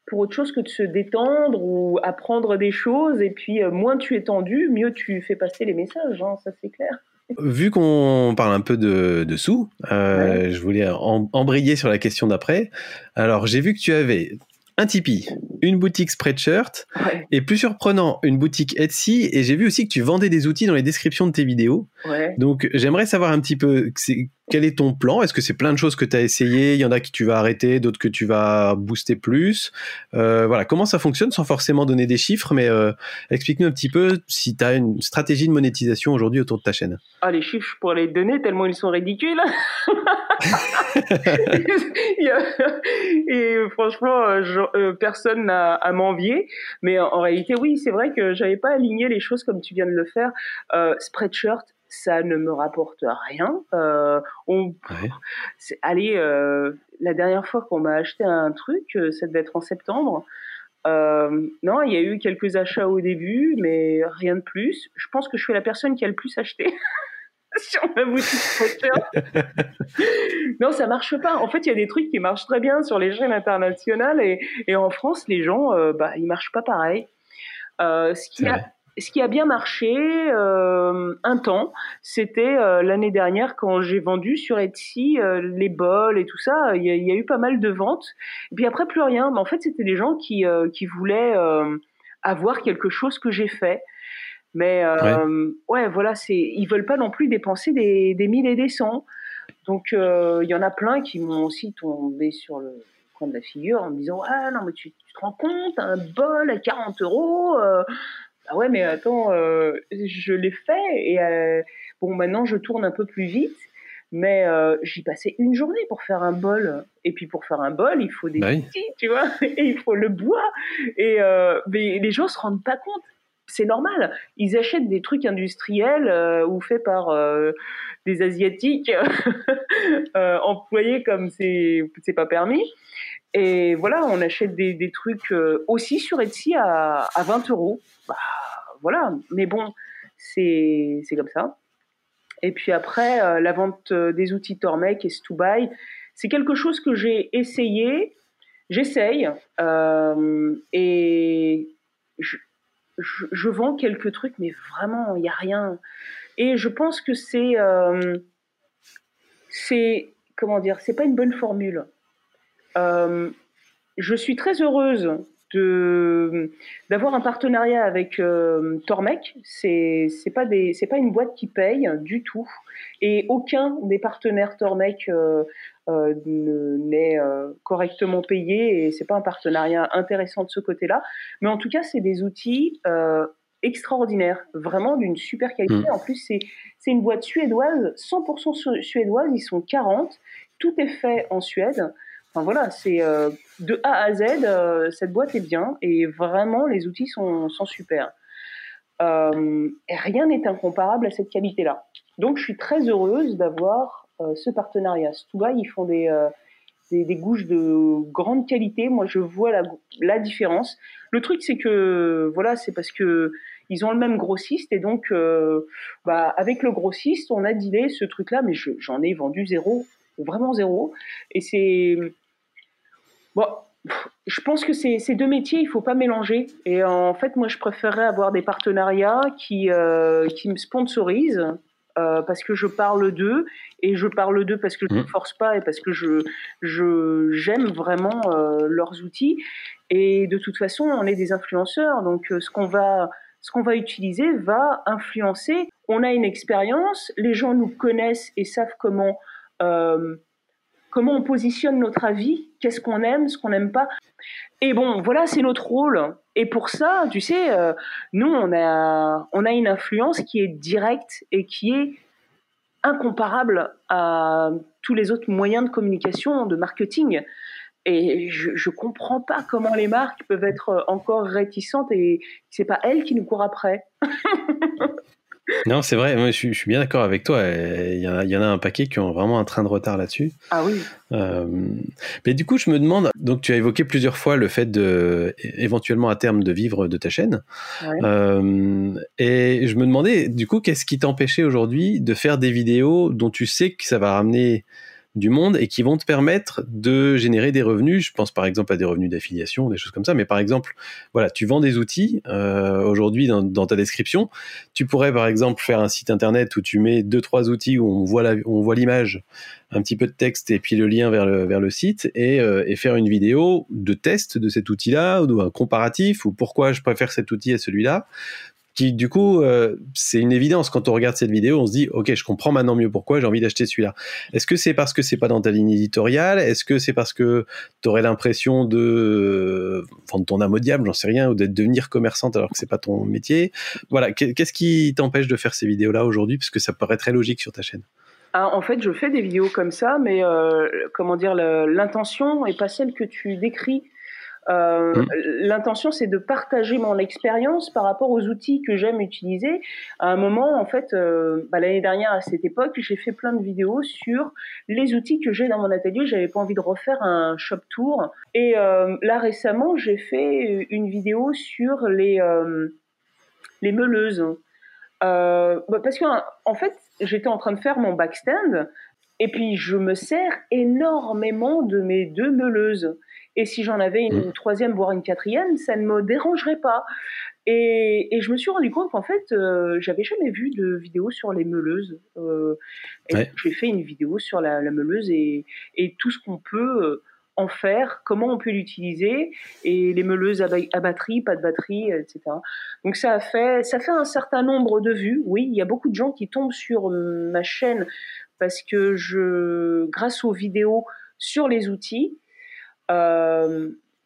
pour autre chose que de se détendre ou apprendre des choses. Et puis, moins tu es tendu, mieux tu fais passer les messages. Hein, ça, c'est clair. Vu qu'on parle un peu de, sous, euh, je voulais embrayer sur la question d'après. Alors, j'ai vu que tu avais un Tipeee, une boutique Spreadshirt et plus surprenant, une boutique Etsy. Et j'ai vu aussi que tu vendais des outils dans les descriptions de tes vidéos. Donc j'aimerais savoir un petit peu quel est ton plan? Est-ce que c'est plein de choses que tu as essayé? Il y en a que tu vas arrêter, d'autres que tu vas booster plus. Euh, voilà, comment ça fonctionne sans forcément donner des chiffres, mais euh, explique-nous un petit peu si tu as une stratégie de monétisation aujourd'hui autour de ta chaîne. Ah, les chiffres, je pourrais les donner tellement ils sont ridicules. et franchement, euh, euh, personne n'a à m'envier. Mais en, réalité, oui, c'est vrai que j'avais pas aligné les choses comme tu viens de le faire. Euh, Spreadshirt, ça ne me rapporte rien. Euh, on, allez, la dernière fois qu'on m'a acheté un truc, ça devait être en septembre. non, il y a eu quelques achats au début, mais rien de plus. Je pense que je suis la personne qui a le plus acheté. sur ma boutique non, ça marche pas. En fait, il y a des trucs qui marchent très bien sur les chaînes internationales et, et en France, les gens, euh, bah, ils marchent pas pareil. Euh, ce qui a ce qui a bien marché euh, un temps, c'était euh, l'année dernière quand j'ai vendu sur Etsy les bols et tout ça. Il y, y, a eu pas mal de ventes. Et puis après plus rien. Mais en fait, c'était des gens qui qui voulaient avoir quelque chose que j'ai fait. Mais euh, ouais. voilà, c'est ils veulent pas non plus dépenser des, des mille et des cents. Donc euh, il y en a plein qui m'ont aussi tombé sur le coin de la figure en me disant ah non mais tu, te rends compte un bol à 40 euros euh, ah ouais mais attends je l'ai fait et bon maintenant je tourne un peu plus vite mais j'y passais une journée pour faire un bol. Et puis pour faire un bol il faut des bah outils tu vois et il faut le bois. Et mais les gens se rendent pas compte c'est normal. Ils achètent des trucs industriels euh, ou faits par euh, des asiatiques euh, employés comme c'est c'est pas permis. Et voilà, on achète des, trucs aussi sur Etsy à, 20 euros. Bah, voilà, mais bon, c'est comme ça. Et puis après, la vente des outils Tormec et Stubai, c'est quelque chose que j'ai essayé, j'essaye, et je, je, vends quelques trucs, mais vraiment, il n'y a rien. Et je pense que c'est. Euh, c'est. Comment dire C'est pas une bonne formule. Euh, je suis très heureuse d'avoir un partenariat avec euh, Tormec. C'est c'est pas des c'est pas une boîte qui paye du tout et aucun des partenaires Tormec euh, euh, n'est euh, correctement payé et c'est pas un partenariat intéressant de ce côté-là. Mais en tout cas, c'est des outils extraordinaires, vraiment d'une super qualité. Mm. En plus, c'est c'est une boîte suédoise, 100% suédoise. Ils sont 40. Tout est fait en Suède. Enfin voilà, c'est de A à Z, cette boîte est bien et vraiment les outils sont, sont super. et rien n'est incomparable à cette qualité-là. Donc je suis très heureuse d'avoir euh, ce partenariat. Stuba, ils font des, euh, des, gouges de grande qualité. Moi, je vois la, différence. Le truc, c'est que voilà, c'est parce que ils ont le même grossiste et donc, euh, bah, avec le grossiste, on a dealé ce truc-là, mais j'en ai vendu zéro, vraiment zéro. Et c'est bon. Je pense que ces, ces deux métiers, il faut pas mélanger. Et en fait, moi, je préférerais avoir des partenariats qui, euh, qui me sponsorisent, euh, parce que je parle d'eux et je parle d'eux parce que je ne mmh. force pas et parce que je j'aime vraiment euh, leurs outils et de toute façon on est des influenceurs donc ce qu'on va ce qu'on va utiliser va influencer on a une expérience les gens nous connaissent et savent comment comment on positionne notre avis qu'est-ce qu'on aime ce qu'on n'aime pas et bon voilà c'est notre rôle Et pour ça, tu sais, euh, nous, on a, on a une influence qui est directe et qui est incomparable à tous les autres moyens de communication, de marketing. Et je ne comprends pas comment les marques peuvent être encore réticentes et c'est pas elles qui nous courent après. Non, c'est vrai, je, suis, bien d'accord avec toi. Il y, en a, un paquet qui ont vraiment un train de retard là-dessus. Ah oui. Euh, mais du coup, je me demande, donc tu as évoqué plusieurs fois le fait de, éventuellement à terme, de vivre de ta chaîne. Euh, et je me demandais, du coup, qu'est-ce qui t'empêchait aujourd'hui de faire des vidéos dont tu sais que ça va ramener du monde et qui vont te permettre de générer des revenus. Je pense par exemple à des revenus d'affiliation, des choses comme ça. Mais par exemple, voilà, tu vends des outils euh, aujourd'hui dans, ta description. Tu pourrais par exemple faire un site internet où tu mets deux trois outils où on voit on voit l'image, un petit peu de texte et puis le lien vers le site et, euh, et faire une vidéo de test de cet outil-là ou un comparatif ou pourquoi je préfère cet outil à celui-là qui du coup, euh, c'est une évidence. Quand on regarde cette vidéo, on se dit, ok, je comprends maintenant mieux pourquoi j'ai envie d'acheter celui-là. Est-ce que c'est parce que c'est pas dans ta ligne éditoriale? Est-ce que c'est parce que tu aurais l'impression de vendre ton âme au diable, j'en sais rien, ou d'être devenir commerçante alors que c'est pas ton métier? Voilà, qu'est-ce qui t'empêche de faire ces vidéos-là aujourd'hui, parce que ça paraît très logique sur ta chaîne. Ah, en fait, je fais des vidéos comme ça, mais euh, comment dire, l'intention est pas celle que tu décris. Euh, mmh. L'intention, c'est de partager mon expérience par rapport aux outils que j'aime utiliser. À un moment, en fait, euh, bah, l'année dernière, à cette époque, j'ai fait plein de vidéos sur les outils que j'ai dans mon atelier. J'avais pas envie de refaire un shop tour. Et euh, là, récemment, j'ai fait une vidéo sur les, les meuleuses. Bah, parce qu'en en fait, j'étais en train de faire mon backstand. Et puis, je me sers énormément de mes deux meuleuses. Et si j'en avais une, mm. troisième, voire une quatrième, ça ne me dérangerait pas. Et, je me suis rendu compte qu'en fait, euh, j'avais jamais vu de vidéo sur les meuleuses. Euh, J'ai fait une vidéo sur la, meuleuse et, tout ce qu'on peut euh, en faire, comment on peut l'utiliser, et les meuleuses à, à, batterie, pas de batterie, etc. Donc ça a fait, ça fait un certain nombre de vues. Oui, il y a beaucoup de gens qui tombent sur ma chaîne parce que je, grâce aux vidéos sur les outils, euh,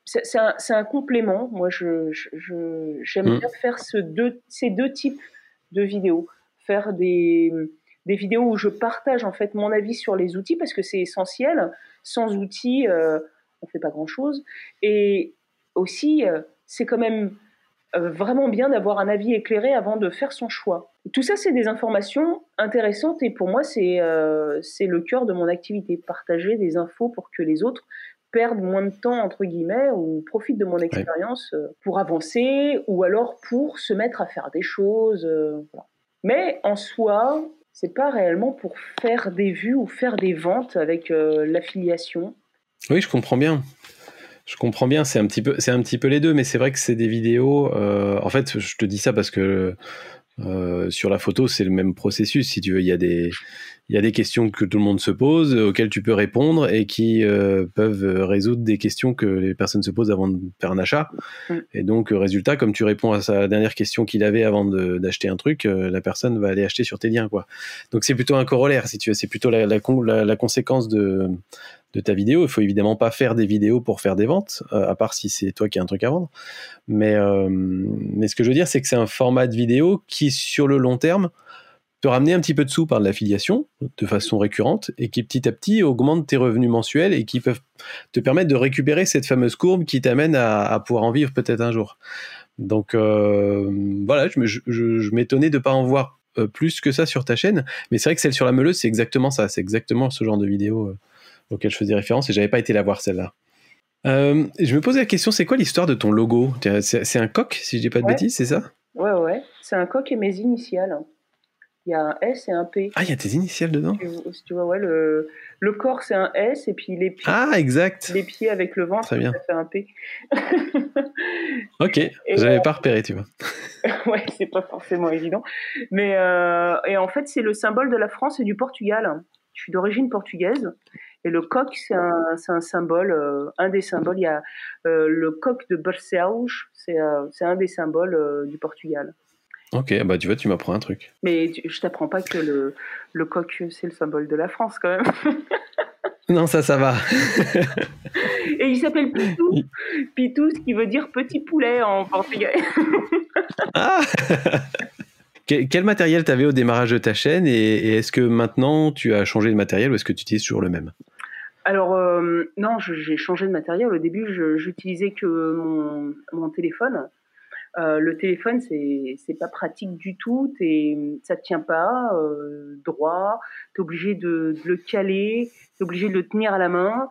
c'est un, un, complément. Moi, j'aime je, je, mm. bien faire ce deux, ces deux types de vidéos. Faire des, des, vidéos où je partage en fait mon avis sur les outils parce que c'est essentiel. Sans outils, euh, on fait pas grand-chose. Et aussi, euh, c'est quand même vraiment bien d'avoir un avis éclairé avant de faire son choix. Tout ça, c'est des informations intéressantes et pour moi, c'est le cœur de mon activité, partager des infos pour que les autres perdre moins de temps entre guillemets ou profite de mon expérience euh, pour avancer ou alors pour se mettre à faire des choses. Euh, Mais en soi, c'est pas réellement pour faire des vues ou faire des ventes avec euh, l'affiliation. Oui, je comprends bien. Je comprends bien, c'est un petit peu, c'est un petit peu les deux, mais c'est vrai que c'est des vidéos. en fait, je te dis ça parce que sur la photo, c'est le même processus. Si tu veux, il y a des, il y a des questions que tout le monde se pose, auxquelles tu peux répondre et qui euh, peuvent résoudre des questions que les personnes se posent avant de faire un achat. Mm. Et donc, résultat, comme tu réponds à sa dernière question qu'il avait avant d'acheter un truc, euh, la personne va aller acheter sur tes liens, quoi. Donc, c'est plutôt un corollaire, si tu veux. C'est plutôt la, la, conséquence de, de ta vidéo. Il faut évidemment pas faire des vidéos pour faire des ventes, euh, à part si c'est toi qui as un truc à vendre. Mais, mais ce que je veux dire, c'est que c'est un format de vidéo qui, sur le long terme, te ramener un petit peu de sous par de l'affiliation de façon récurrente et qui petit à petit augmente tes revenus mensuels et qui peuvent te permettre de récupérer cette fameuse courbe qui t'amène à, pouvoir en vivre peut-être un jour. Donc euh, voilà, je, m'étonnais de ne pas en voir euh, plus que ça sur ta chaîne, mais c'est vrai que celle sur la meuleuse, c'est exactement ça, c'est exactement ce genre de vidéo euh, auquel je faisais référence et j'avais pas été la voir celle-là. je me posais la question, c'est quoi l'histoire de ton logo? C'est un coq, si je dis pas de bêtises, c'est ça? Ouais, ouais, c'est un coq et mes initiales. Il y a un S et un P. Ah, il y a tes initiales dedans? Si tu vois, ouais, le, le corps c'est un S et puis les pieds. Ah, exact. Les pieds avec le ventre, ça fait un P. ok, j'avais euh, pas repéré, tu vois. ouais, c'est pas forcément évident. Mais euh, et en fait, c'est le symbole de la France et du Portugal. Je suis d'origine portugaise. Et le coq, c'est un, un, symbole, euh, un des symboles. Il y a le coq de Barcelos, c'est un des symboles du Portugal. Ok, bah tu vois, tu m'apprends un truc. Mais je t'apprends pas que le, le coq, c'est le symbole de la France quand même. non, ça, ça va. Et il s'appelle Pitou. Pitou, ce qui veut dire petit poulet en portugais. ah Quel matériel tu avais au démarrage de ta chaîne et, est-ce que maintenant tu as changé de matériel ou est-ce que tu utilises toujours le même? Alors euh, non, j'ai changé de matériel. Au début, j'utilisais que mon, téléphone. Euh, le téléphone, c'est pas pratique du tout. Ça te tient pas euh, droit. T'es obligé de, le caler. T'es obligé de le tenir à la main.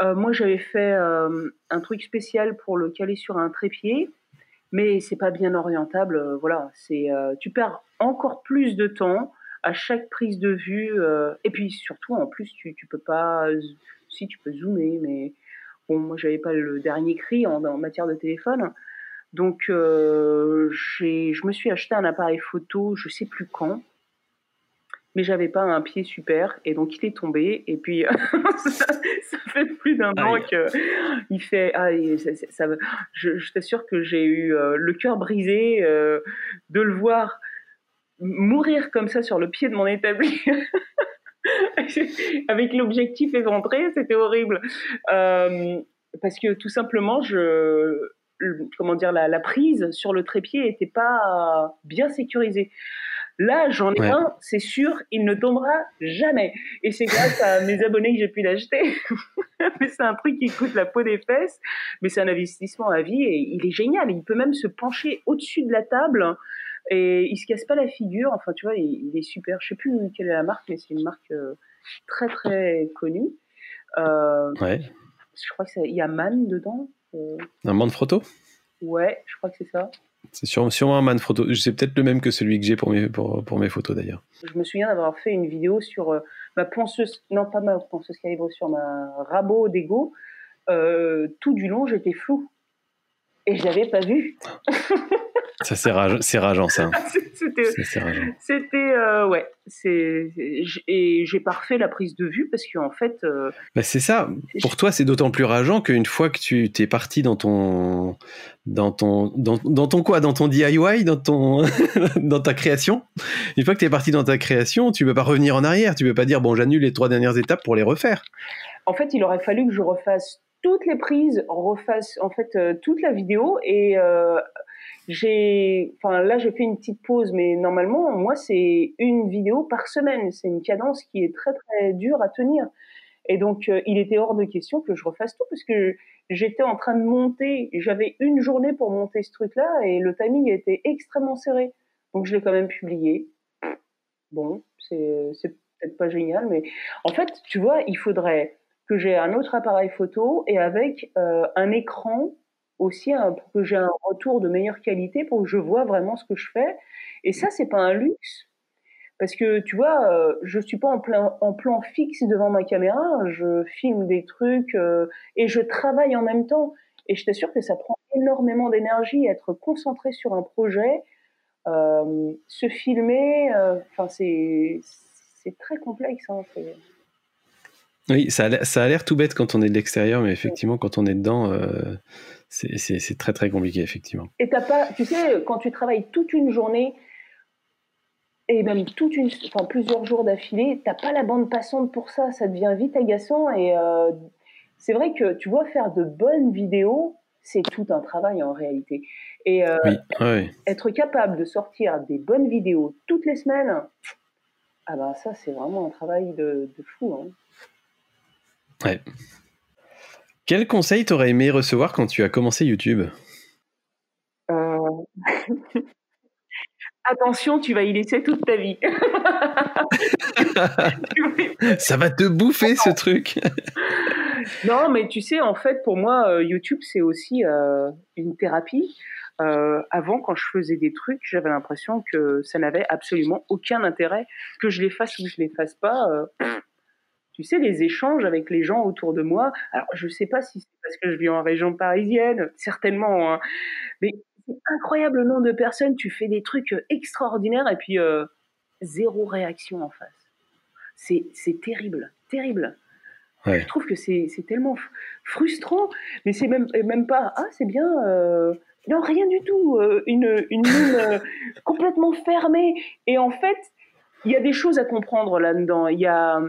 Moi, j'avais fait un truc spécial pour le caler sur un trépied, mais c'est pas bien orientable. Voilà, c'est tu perds encore plus de temps à chaque prise de vue. et puis surtout, en plus, tu, tu peux pas. Si tu peux zoomer, mais bon, moi, j'avais pas le dernier cri en, en matière de téléphone. Donc, je me suis acheté un appareil photo, je sais plus quand mais j'avais pas un pied super et donc il est tombé et puis ça, fait plus d'un an que il fait ah, ça, je, t'assure que j'ai eu euh, le cœur brisé euh, de le voir mourir comme ça sur le pied de mon établi avec l'objectif éventré c'était horrible euh, parce que tout simplement je comment dire la, la prise sur le trépied était pas bien sécurisée Là, j'en ai un, c'est sûr, il ne tombera jamais. Et c'est grâce à mes abonnés que j'ai pu l'acheter. mais c'est un truc qui coûte la peau des fesses, mais c'est un investissement à vie et il est génial. Il peut même se pencher au-dessus de la table et il se casse pas la figure. Enfin, tu vois, il, est super. Je sais plus quelle est la marque, mais c'est une marque euh, très très connue. Euh, ouais. Je crois qu'il y a Man dedans. Euh. Un Man photo Ouais, je crois que c'est ça. C'est sûrement un Manfrotto. C'est peut-être le même que celui que j'ai pour mes, pour, pour mes photos d'ailleurs. Je me souviens d'avoir fait une vidéo sur euh, ma ponceuse, non pas ma ponceuse calibre, sur ma rabot d'ego. Euh, tout du long, j'étais flou. Et je l'avais pas vu. Ça, c'est rageant, ça. C'était, euh, ouais, et j'ai parfait la prise de vue parce qu'en fait. Euh, bah, c'est ça. Pour toi, c'est d'autant plus rageant qu'une fois que tu t'es parti dans ton, dans ton, dans, dans, ton quoi, dans ton DIY, dans ton, dans ta création? Une fois que tu es parti dans ta création, tu peux pas revenir en arrière. Tu peux pas dire bon, j'annule les trois dernières étapes pour les refaire. En fait, il aurait fallu que je refasse toutes les prises, refasse en fait euh, toute la vidéo et j'ai, enfin là j'ai fait une petite pause, mais normalement moi c'est une vidéo par semaine. C'est une cadence qui est très très dure à tenir. Et donc euh, il était hors de question que je refasse tout parce que j'étais en train de monter. J'avais une journée pour monter ce truc-là et le timing était extrêmement serré. Donc je l'ai quand même publié. Bon, c'est c'est peut-être pas génial, mais en fait tu vois il faudrait que j'ai un autre appareil photo et avec euh, un écran aussi pour que j'ai un retour de meilleure qualité, pour que je vois vraiment ce que je fais. Et ça, c'est pas un luxe. Parce que tu vois, euh, je suis pas en, plein, en plan fixe devant ma caméra, je filme des trucs euh, et je travaille en même temps. Et je t'assure que ça prend énormément d'énergie, être concentré sur un projet, euh, se filmer, enfin c'est c'est très complexe. Hein, oui, ça a l'air tout bête quand on est de l'extérieur, mais effectivement, quand on est dedans, c'est très très compliqué, effectivement. Et t'as pas, tu sais, quand tu travailles toute une journée, et même toute une, enfin, plusieurs jours d'affilée, t'as pas la bande passante pour ça, ça devient vite agaçant. Et euh, c'est vrai que tu vois, faire de bonnes vidéos, c'est tout un travail en réalité. Et euh, être capable de sortir des bonnes vidéos toutes les semaines, ah ben ça, c'est vraiment un travail de, de fou. Hein. Ouais. Quel conseil t'aurais aimé recevoir quand tu as commencé YouTube? Euh, Attention, tu vas y laisser toute ta vie. Ça va te bouffer ce truc. non, mais tu sais, en fait, pour moi, euh, YouTube, c'est aussi euh, une thérapie. avant, quand je faisais des trucs, j'avais l'impression que ça n'avait absolument aucun intérêt. Que je les fasse ou que je les fasse pas, tu sais, les échanges avec les gens autour de moi. Alors, je ne sais pas si c'est parce que je vis en région parisienne, certainement, hein, mais c'est incroyable le nombre de personnes. Tu fais des trucs euh, extraordinaires et puis euh, zéro réaction en face. C'est, terrible, terrible. Je trouve que c'est, tellement frustrant, mais c'est même, même pas ah c'est bien. Euh, non, rien du tout. une une mine complètement fermée. Et en fait, il y a des choses à comprendre là-dedans. Il y a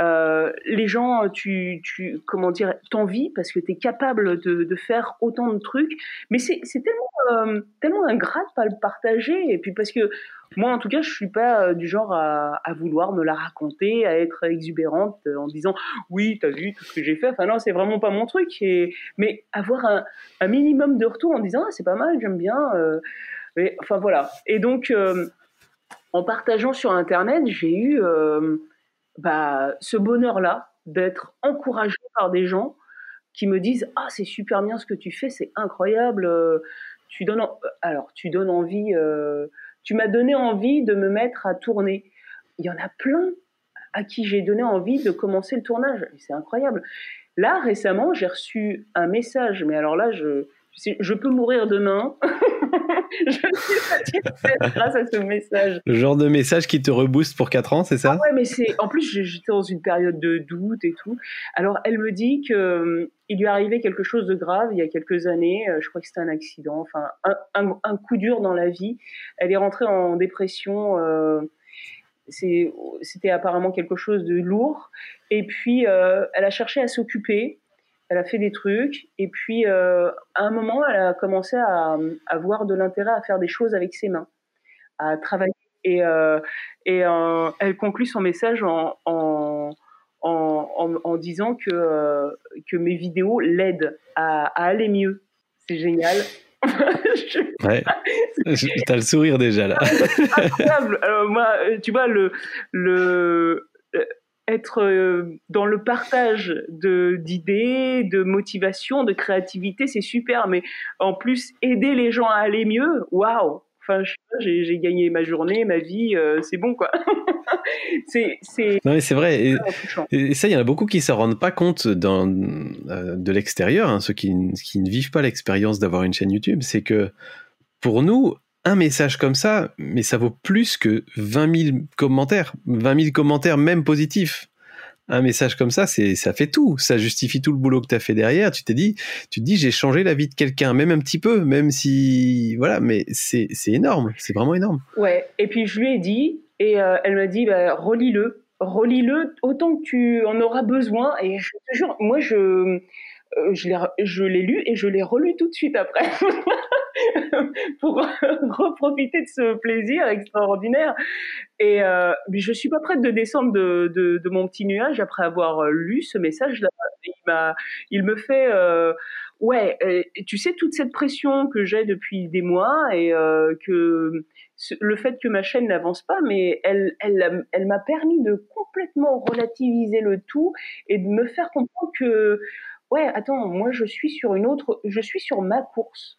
Euh, les gens, tu, tu comment dire, t'envient parce que tu es capable de, faire autant de trucs. Mais c'est tellement, euh, tellement ingrat de pas le partager. Et puis parce que moi, en tout cas, je suis pas euh, du genre à, vouloir me la raconter, à être exubérante en disant oui, t'as vu tout ce que j'ai fait. Enfin non, c'est vraiment pas mon truc. Et, mais avoir un, minimum de retour en disant ah, c'est pas mal, j'aime bien. enfin voilà. Et donc en partageant sur Internet, j'ai eu bah, ce bonheur-là d'être encouragé par des gens qui me disent ah c'est super bien ce que tu fais, c'est incroyable. Euh, tu donnes alors tu donnes envie, euh, tu m'as donné envie de me mettre à tourner. Il y en a plein à qui j'ai donné envie de commencer le tournage. C'est incroyable. Là récemment j'ai reçu un message, mais alors là je je peux mourir demain. je suis satisfaite grâce à ce message. Le genre de message qui te rebooste pour 4 ans, c'est ça? Ah Ouais, mais c'est. En plus, j'étais dans une période de doute et tout. Alors, elle me dit qu'il euh, lui est arrivé quelque chose de grave il y a quelques années. Euh, je crois que c'était un accident, enfin, un, un, coup dur dans la vie. Elle est rentrée en dépression. Euh, c'était apparemment quelque chose de lourd. Et puis, elle a cherché à s'occuper elle a fait des trucs, et puis euh, à un moment, elle a commencé à avoir de l'intérêt à faire des choses avec ses mains, à travailler. Et, euh, et euh, elle conclut son message en, en, en, en disant que, que mes vidéos l'aident à, à, aller mieux. C'est génial. ouais. T'as le sourire déjà là. Incroyable. Alors, moi, tu vois, le, le, être euh, dans le partage d'idées, de motivation, de créativité, c'est super. Mais en plus, aider les gens à aller mieux, waouh Enfin, j'ai gagné ma journée, ma vie, euh, c'est bon quoi. c'est non mais c'est vrai. Et, ça, il y en a beaucoup qui ne se rendent pas compte euh, de l'extérieur, hein, ceux qui, qui ne vivent pas l'expérience d'avoir une chaîne YouTube, c'est que pour nous, un message comme ça, mais ça vaut plus que 20 000 commentaires, 20 000 commentaires même positifs. Un message comme ça, c'est ça fait tout, ça justifie tout le boulot que tu as fait derrière. Tu t'es dit, tu te dis j'ai changé la vie de quelqu'un, même un petit peu, même si voilà, mais c'est énorme, c'est vraiment énorme. Ouais. Et puis je lui ai dit, et euh, elle m'a dit, bah, relis-le, relis-le autant que tu en auras besoin. Et je te jure, moi je je l'ai lu et je l'ai relu tout de suite après pour reprofiter de ce plaisir extraordinaire. Et euh, je suis pas prête de descendre de, de, de, mon petit nuage après avoir lu ce message-là. Il, il me fait, euh, ouais, tu sais toute cette pression que j'ai depuis des mois et euh, que le fait que ma chaîne n'avance pas, mais elle, elle, elle m'a permis de complètement relativiser le tout et de me faire comprendre que ouais, attends, moi je suis sur une autre, je suis sur ma course.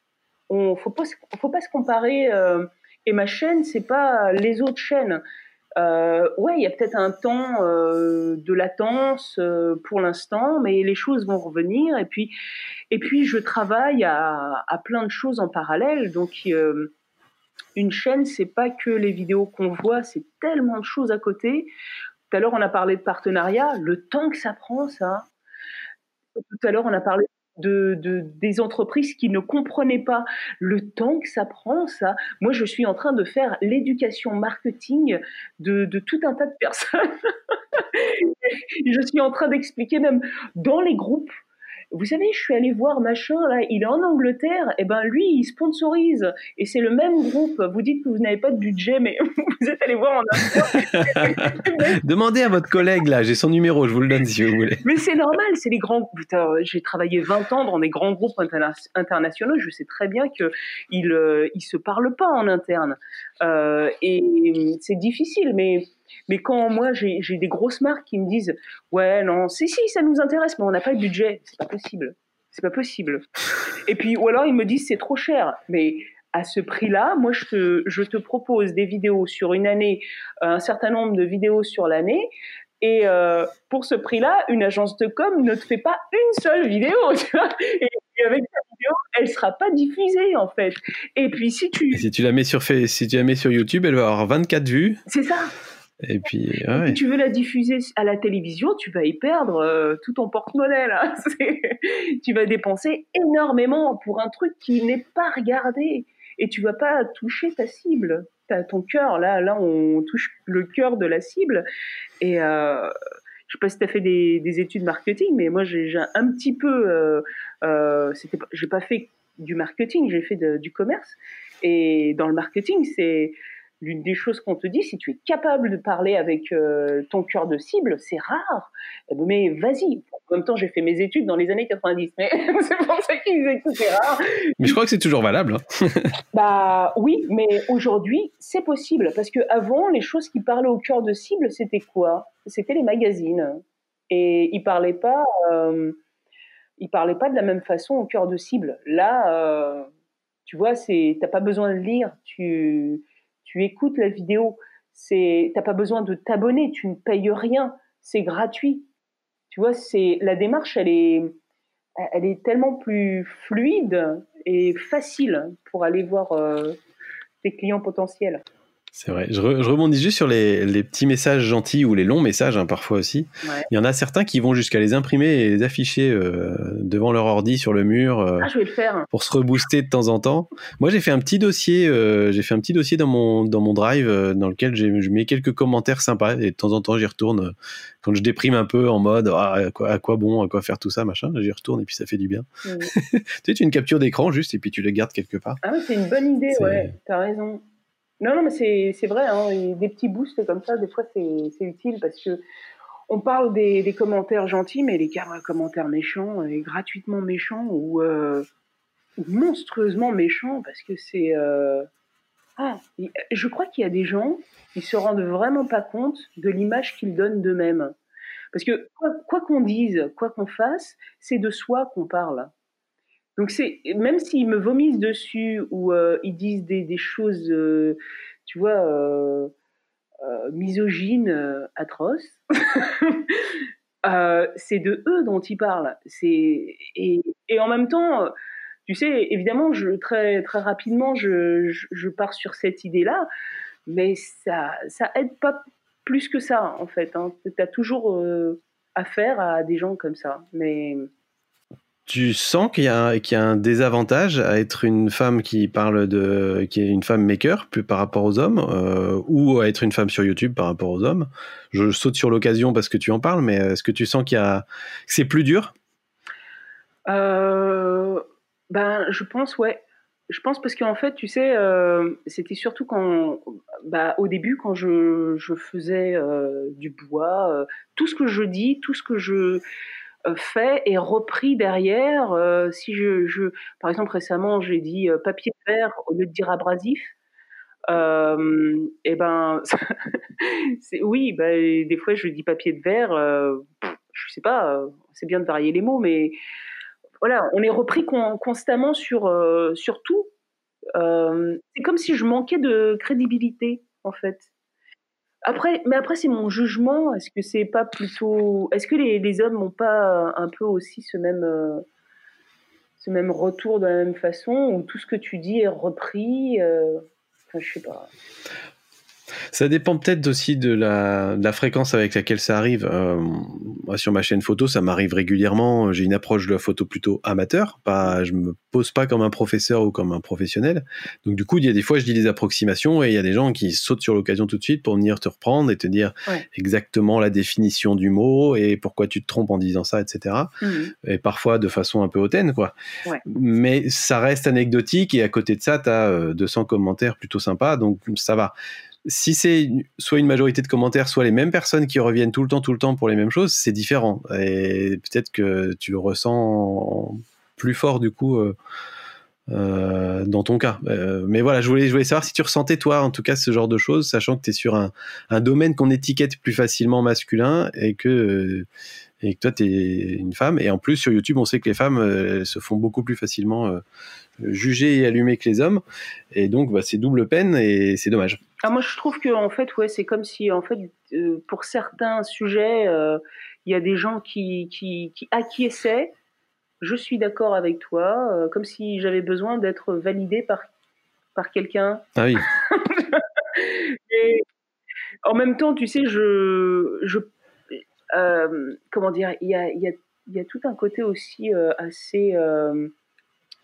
On faut pas, faut pas se comparer. Euh, et ma chaîne, c'est pas les autres chaînes. Euh, ouais, il y a peut-être un temps euh, de latence pour l'instant, mais les choses vont revenir. Et puis, et puis je travaille à, à plein de choses en parallèle. Donc, une chaîne, c'est pas que les vidéos qu'on voit, c'est tellement de choses à côté. Tout à l'heure, on a parlé de partenariat. Le temps que ça prend, ça, tout à l'heure, on a parlé de, des entreprises qui ne comprenaient pas le temps que ça prend, ça. Moi, je suis en train de faire l'éducation marketing de, de tout un tas de personnes. je suis en train d'expliquer même dans les groupes vous savez, je suis allée voir machin, là, il est en Angleterre, et ben lui, il sponsorise, et c'est le même groupe. Vous dites que vous n'avez pas de budget, mais vous êtes allé voir en Demandez à votre collègue, là, j'ai son numéro, je vous le donne si vous voulez. Mais c'est normal, c'est les grands. J'ai travaillé 20 ans dans des grands groupes internationaux, je sais très bien qu'ils ne euh, se parlent pas en interne. Euh, et c'est difficile, mais mais quand moi j'ai des grosses marques qui me disent ouais non si si ça nous intéresse mais on n'a pas le budget, c'est pas possible, c'est pas possible. Et puis ou alors ils me disent c'est trop cher, mais à ce prix-là, moi je te, je te propose des vidéos sur une année, un certain nombre de vidéos sur l'année. Et euh, pour ce prix-là, une agence de com ne te fait pas une seule vidéo. Tu vois et, avec ta vidéo, elle sera pas diffusée en fait. Et puis si tu si tu la mets sur si tu la mets sur YouTube, elle va avoir 24 vues. C'est ça. Et puis, si tu veux la diffuser à la télévision, tu vas y perdre euh, tout ton porte-monnaie. Là. tu vas dépenser énormément pour un truc qui n'est pas regardé. Et tu vas pas toucher ta cible. As ton cœur, là, là, on touche le cœur de la cible. Et euh, je sais pas si tu as fait des, des, études marketing, mais moi j'ai un petit peu, euh, euh, j'ai pas fait du marketing, j'ai fait du commerce. Et dans le marketing, c'est l'une des choses qu'on te dit, si tu es capable de parler avec euh, ton cœur de cible, c'est rare. Mais vas-y. En même temps, j'ai fait mes études dans les années 90, mais c'est pour ça qu'ils disaient que c'est rare. Mais je crois que c'est toujours valable. Hein. bah oui, mais aujourd'hui, c'est possible parce que avant, les choses qui parlaient au cœur de cible, c'était quoi? C'était les magazines, et ils parlaient pas. Euh, ils parlaient pas de la même façon au cœur de cible. Là, euh, tu vois, c'est, t'as pas besoin de lire, tu, tu écoutes la vidéo. C'est, t'as pas besoin de t'abonner, tu ne payes rien, c'est gratuit. Tu vois, c'est la démarche, elle est, elle est tellement plus fluide et facile pour aller voir euh, tes clients potentiels. C'est vrai. Je, rebondis juste sur les, petits messages gentils ou les longs messages, hein, parfois aussi. Il y en a certains qui vont jusqu'à les imprimer et les afficher euh, devant leur ordi sur le mur. Euh, ah, je vais le faire. Pour se rebooster de temps en temps. Moi, j'ai fait un petit dossier. Euh, j'ai fait un petit dossier dans mon dans mon drive dans lequel je mets quelques commentaires sympas et de temps en temps j'y retourne quand je déprime un peu en mode ah, à, quoi, à, quoi, bon, à quoi faire tout ça, machin. J'y retourne et puis ça fait du bien. tu sais, tu une capture d'écran juste et puis tu le gardes quelque part. Ah, c'est une bonne idée. Ouais, t'as raison. Non, non, mais c'est vrai, hein, des petits boosts comme ça, des fois, c'est utile parce que on parle des, commentaires gentils, mais les commentaires méchants, et gratuitement méchants ou, euh, monstrueusement méchants, parce que c'est... Euh, ah, je crois qu'il y a des gens qui se rendent vraiment pas compte de l'image qu'ils donnent d'eux-mêmes. Parce que quoi qu'on dise, quoi qu'on fasse, c'est de soi qu'on parle. Donc c'est même s'ils me vomissent dessus ou euh, ils disent des, choses, euh, tu vois, euh, euh misogynes, atroces, c'est de eux dont ils parlent. C'est et, en même temps, tu sais, évidemment, très très rapidement, je, pars sur cette idée-là, mais ça ça aide pas plus que ça en fait. Hein. Tu as toujours affaire à des gens comme ça, mais tu sens qu'il y, a, y a un désavantage à être une femme qui parle de, qui est une femme maker plus par rapport aux hommes, euh, ou à être une femme sur YouTube par rapport aux hommes. Je saute sur l'occasion parce que tu en parles, mais est-ce que tu sens qu'il y a, que c'est plus dur? Euh, Ben, je pense, ouais. Je pense parce qu'en fait, tu sais, euh, c'était surtout quand, bah, au début, quand je, faisais du bois, tout ce que je dis, tout ce que je fait et repris derrière. Euh, si je, par exemple, récemment, j'ai dit euh, papier verre au lieu de dire abrasif. Euh, et eh ben, oui, bah, des fois je dis papier de verre. je sais pas, c'est bien de varier les mots, mais voilà, on est repris constamment sur sur tout. c'est comme si je manquais de crédibilité en fait. Après, mais après, c'est mon jugement. Est-ce que c'est pas plutôt. Est-ce que les, hommes n'ont pas un peu aussi ce même, euh, ce même retour de la même façon, où tout ce que tu dis est repris euh... Enfin, je sais pas. Ça dépend peut-être aussi de la, de la, fréquence avec laquelle ça arrive. Euh, sur ma chaîne photo, ça m'arrive régulièrement. J'ai une approche de la photo plutôt amateur. Pas, je me pose pas comme un professeur ou comme un professionnel. Donc du coup, il y a des fois, je dis des approximations et il y a des gens qui sautent sur l'occasion tout de suite pour venir te reprendre et te dire exactement la définition du mot et pourquoi tu te trompes en disant ça, etc. Mmh. Et parfois de façon un peu hautaine, quoi. Ouais. Mais ça reste anecdotique et à côté de ça, tu as 200 commentaires plutôt sympas, donc ça va si c'est soit une majorité de commentaires, soit les mêmes personnes qui reviennent tout le temps, tout le temps pour les mêmes choses, c'est différent. Et peut-être que tu le ressens plus fort du coup euh, euh, dans ton cas. Euh, mais voilà, je voulais, savoir si tu ressentais toi, en tout cas, ce genre de choses, sachant que tu es sur un, domaine qu'on étiquette plus facilement masculin et que et que toi, tu es une femme. Et en plus, sur YouTube, on sait que les femmes se font beaucoup plus facilement juger et allumer que les hommes. Et donc, bah, c'est double peine et c'est dommage. Ah, moi, je trouve que en fait, ouais, c'est comme si, en fait, euh, pour certains sujets, euh, il y a des gens qui, qui, qui acquiesçaient. Je suis d'accord avec toi, euh, comme si j'avais besoin d'être validé par, par quelqu'un. Ah oui. Et en même temps, tu sais, je, je comment dire, il y a, y, a, y a, tout un côté aussi assez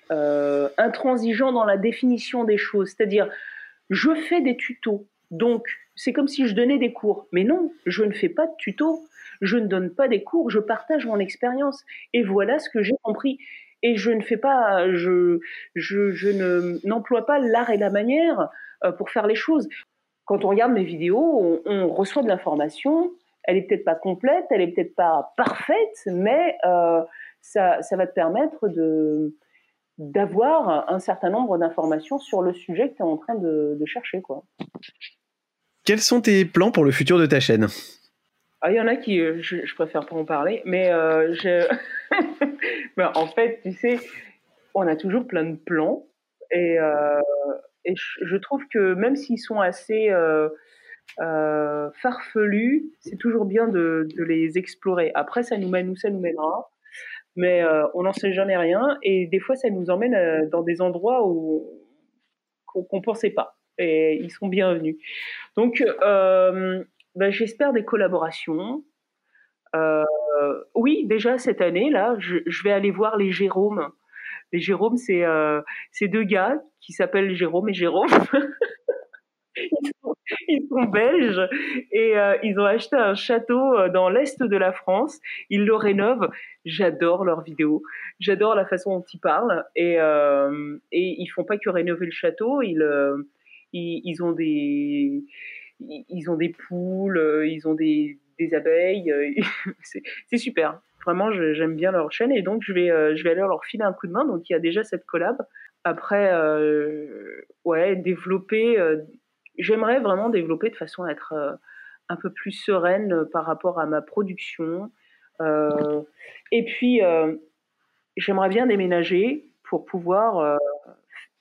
intransigeant dans la définition des choses. C'est-à-dire, je fais des tutos. Donc, c'est comme si je donnais des cours. Mais non, je ne fais pas de tuto. Je ne donne pas des cours, je partage mon expérience. Et voilà ce que j'ai compris. Et je ne fais pas, je, je, je ne, n'emploie pas l'art et la manière euh, pour faire les choses. Quand on regarde mes vidéos, on, reçoit de l'information. Elle est peut-être pas complète, elle est peut-être pas parfaite, mais euh, ça, ça va te permettre de, d'avoir un certain nombre d'informations sur le sujet que tu es en train de, de chercher. Quoi. Quels sont tes plans pour le futur de ta chaîne? Ah, il y en a qui, euh, je, je, préfère pas en parler, mais euh, je... en fait, tu sais, on a toujours plein de plans et, euh, et je trouve que même s'ils sont assez euh, farfelus, c'est toujours bien de, de, les explorer. Après, ça nous mène où ça nous mènera, mais euh, on n'en sait jamais rien et des fois, ça nous emmène dans des endroits où qu'on pensait pas et ils sont bienvenus. Donc, euh, ben, j'espère des collaborations. Euh, oui, déjà cette année, là, je, je, vais aller voir les Jérôme. Les Jérôme, c'est euh, deux gars qui s'appellent Jérôme et Jérôme. ils, sont, belges et euh, ils ont acheté un château euh, dans l'est de la France. Ils le rénovent. J'adore leurs vidéos. J'adore la façon dont ils parlent et, euh, et ils font pas que rénover le château. Ils, euh, ils, ont des ils ont des poules, ils ont des, des abeilles. C'est super. Vraiment, j'aime bien leur chaîne et donc je vais, je vais aller leur filer un coup de main. Donc il y a déjà cette collab. Après, ouais, développer. J'aimerais vraiment développer de façon à être un peu plus sereine par rapport à ma production. Euh, et puis, euh, j'aimerais bien déménager pour pouvoir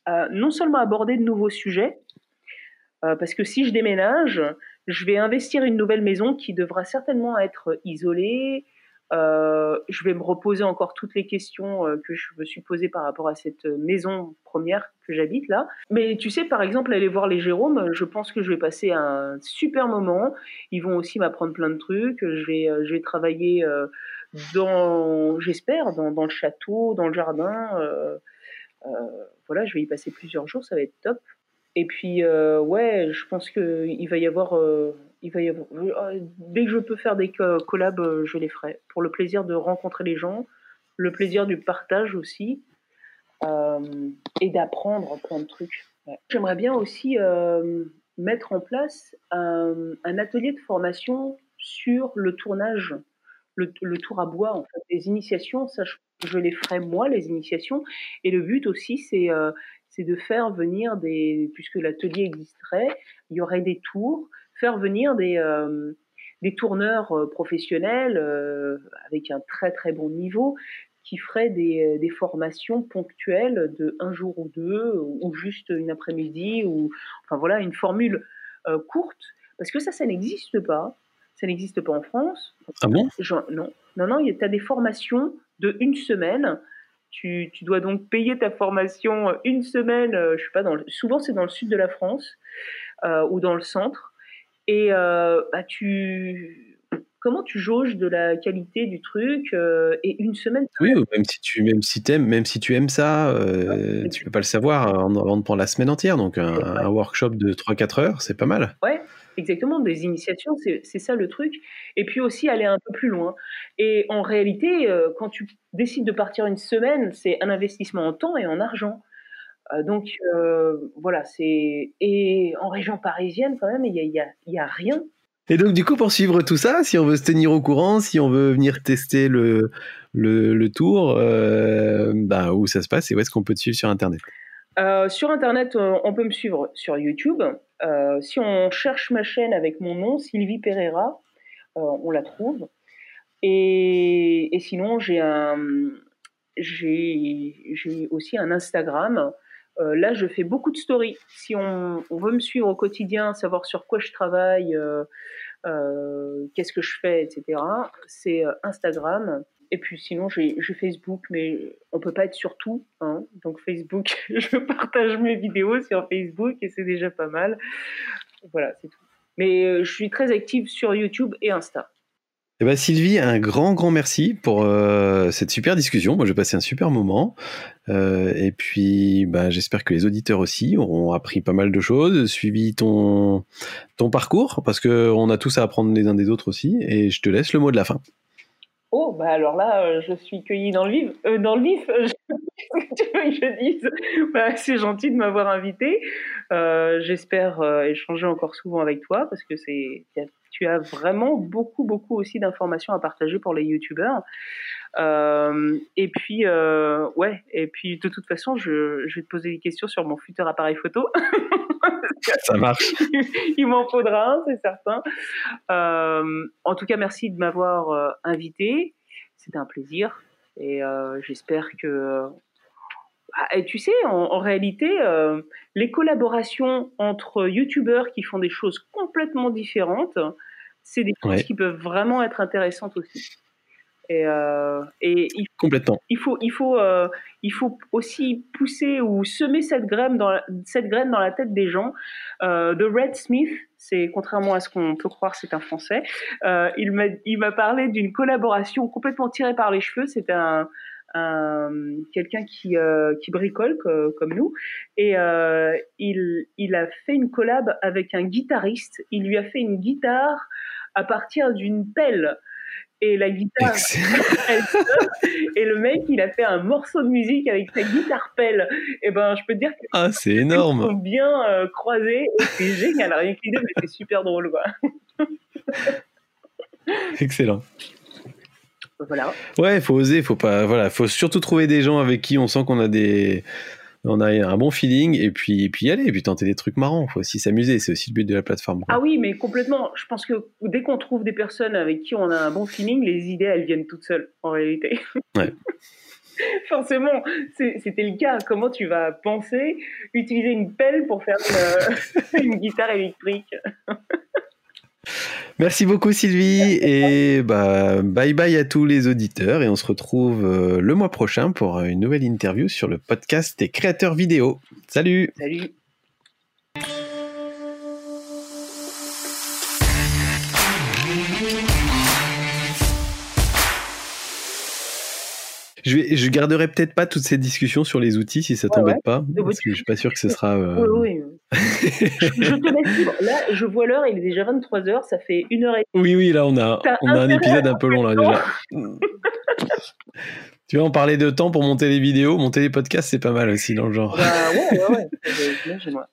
euh, non seulement aborder de nouveaux sujets, euh, parce que si je déménage, je vais investir une nouvelle maison qui devra certainement être isolée. Euh, je vais me reposer encore toutes les questions euh, que je me suis posées par rapport à cette maison première que j'habite là. Mais tu sais, par exemple, aller voir les Jérôme, je pense que je vais passer un super moment. Ils vont aussi m'apprendre plein de trucs. Je vais, je vais travailler dans, j'espère, dans, le château, dans le jardin. voilà, je vais y passer plusieurs jours, ça va être top. Et puis, euh, ouais, je pense qu'il va y avoir. Il euh, dès que je peux faire des collabs, euh, je les ferai. Pour le plaisir de rencontrer les gens, le plaisir du partage aussi, euh, et d'apprendre plein de trucs. J'aimerais bien aussi mettre en place un, atelier de formation sur le tournage, le, tour à bois, les initiations. Je, les ferai moi, les initiations. Et le but aussi, c'est de faire venir des, puisque l'atelier existerait, il y aurait des tours, faire venir des, euh, des tourneurs euh, professionnels euh, avec un très très bon niveau qui feraient des, des, formations ponctuelles de un jour ou deux ou juste une après-midi ou enfin voilà une formule euh, courte. Parce que ça ça n'existe pas. Ça n'existe pas en France. Ah bon? Genre, non. Non non il y a des formations de une semaine. Tu, tu, dois donc payer ta formation une semaine, je sais pas, dans le, souvent c'est dans le sud de la France euh, ou dans le centre. Et euh, bah, tu, comment tu jauges de la qualité du truc euh, et une semaine Oui, même si tu même si aimes même si tu aimes ça, euh, ouais, tu peux pas le savoir avant de prendre la semaine entière. Donc un, un workshop de 3-4 heures, c'est pas mal. Ouais, exactement, des initiations, c'est ça le truc. Et puis aussi aller un peu plus loin. Et en réalité, quand tu décides de partir une semaine, c'est un investissement en temps et en argent. Euh, donc euh, voilà, c'est et en région parisienne quand même, il y a, y, a, y a, rien. Et donc du coup, pour suivre tout ça, si on veut se tenir au courant, si on veut venir tester le le, le tour, euh, bah, où ça se passe et où est-ce qu'on peut te suivre sur Internet? Euh, sur Internet, on peut me suivre sur YouTube. Euh, si on cherche ma chaîne avec mon nom, Sylvie Pereira, on la trouve. Et, et sinon, j'ai un, j'ai aussi un Instagram. Euh, là, je fais beaucoup de stories. Si on, veut me suivre au quotidien, savoir sur quoi je travaille, euh, euh, qu'est-ce que je fais, etc., c'est Instagram. Et puis sinon, j'ai Facebook, mais on peut pas être sur tout. Hein. Donc Facebook, je partage mes vidéos sur Facebook et c'est déjà pas mal. Voilà, c'est tout. Mais je suis très active sur YouTube et Insta. Eh ben Sylvie, un grand, grand merci pour euh, cette super discussion. Moi, j'ai passé un super moment. Euh, et puis, ben, j'espère que les auditeurs aussi auront appris pas mal de choses, suivi ton, ton parcours, parce qu'on a tous à apprendre les uns des autres aussi. Et je te laisse le mot de la fin. Oh, bah alors là, euh, je suis cueillie dans le vif. dans le vif, tu veux que je dise bah, C'est gentil de m'avoir invité. J'espère échanger encore souvent avec toi parce que c'est tu as vraiment beaucoup, beaucoup aussi d'informations à partager pour les youtubeurs. Euh, et puis, euh, ouais, et puis de toute façon, je, je, vais te poser des questions sur mon futur appareil photo. Ça marche. Il m'en faudra un, c'est certain. Euh, en tout cas, merci de m'avoir invité. C'était un plaisir. Et j'espère que ah, et tu sais, en, réalité, euh, les collaborations entre youtubeurs qui font des choses complètement différentes, c'est des choses qui peuvent vraiment être intéressantes aussi. Et, euh, et il, complètement. Il faut, il faut, euh, il faut aussi pousser ou semer cette graine dans la, cette graine dans la tête des gens. de Red Smith, c'est contrairement à ce qu'on peut croire, c'est un Français. il m'a, il m'a parlé d'une collaboration complètement tirée par les cheveux. C'était un quelqu'un qui, euh, qui bricole comme nous. Et euh, il, il a fait une collab avec un guitariste. Il lui a fait une guitare à partir d'une pelle. Et la guitare, et le mec, il a fait un morceau de musique avec sa guitare pelle. Et ben, je peux te dire que ah, c'est énorme. Sont bien euh, croisés et c'est génial. Rien que l'idée, mais c'est super drôle, quoi. Excellent. Voilà. Ouais, il faut oser, faut pas, voilà, faut surtout trouver des gens avec qui on sent qu'on a des, on a un bon feeling et puis, et puis aller, et puis tenter des trucs marrants. Faut aussi s'amuser, c'est aussi le but de la plateforme. Ah oui, mais complètement. Je pense que dès qu'on trouve des personnes avec qui on a un bon feeling, les idées elles viennent toutes seules en réalité. Ouais. Forcément, c'était le cas. Comment tu vas penser utiliser une pelle pour faire une guitare électrique? Merci beaucoup Sylvie et bah, bye bye à tous les auditeurs et on se retrouve euh, le mois prochain pour une nouvelle interview sur le podcast des créateurs vidéo. Salut. Salut Je, garderai peut-être pas toutes ces discussions sur les outils si ça t'embête pas. Parce que je suis pas sûr que ce sera. Euh, oui, oui. je, te laisse libre. Là, je vois l'heure, il est déjà 23h, ça fait une heure et Oui, oui, là, on a, on a un épisode un peu long, là, déjà. tu vois, on parlait de temps pour monter les vidéos, monter les podcasts, c'est pas mal aussi dans le genre. Bah, ouais, ouais, ouais. Moi.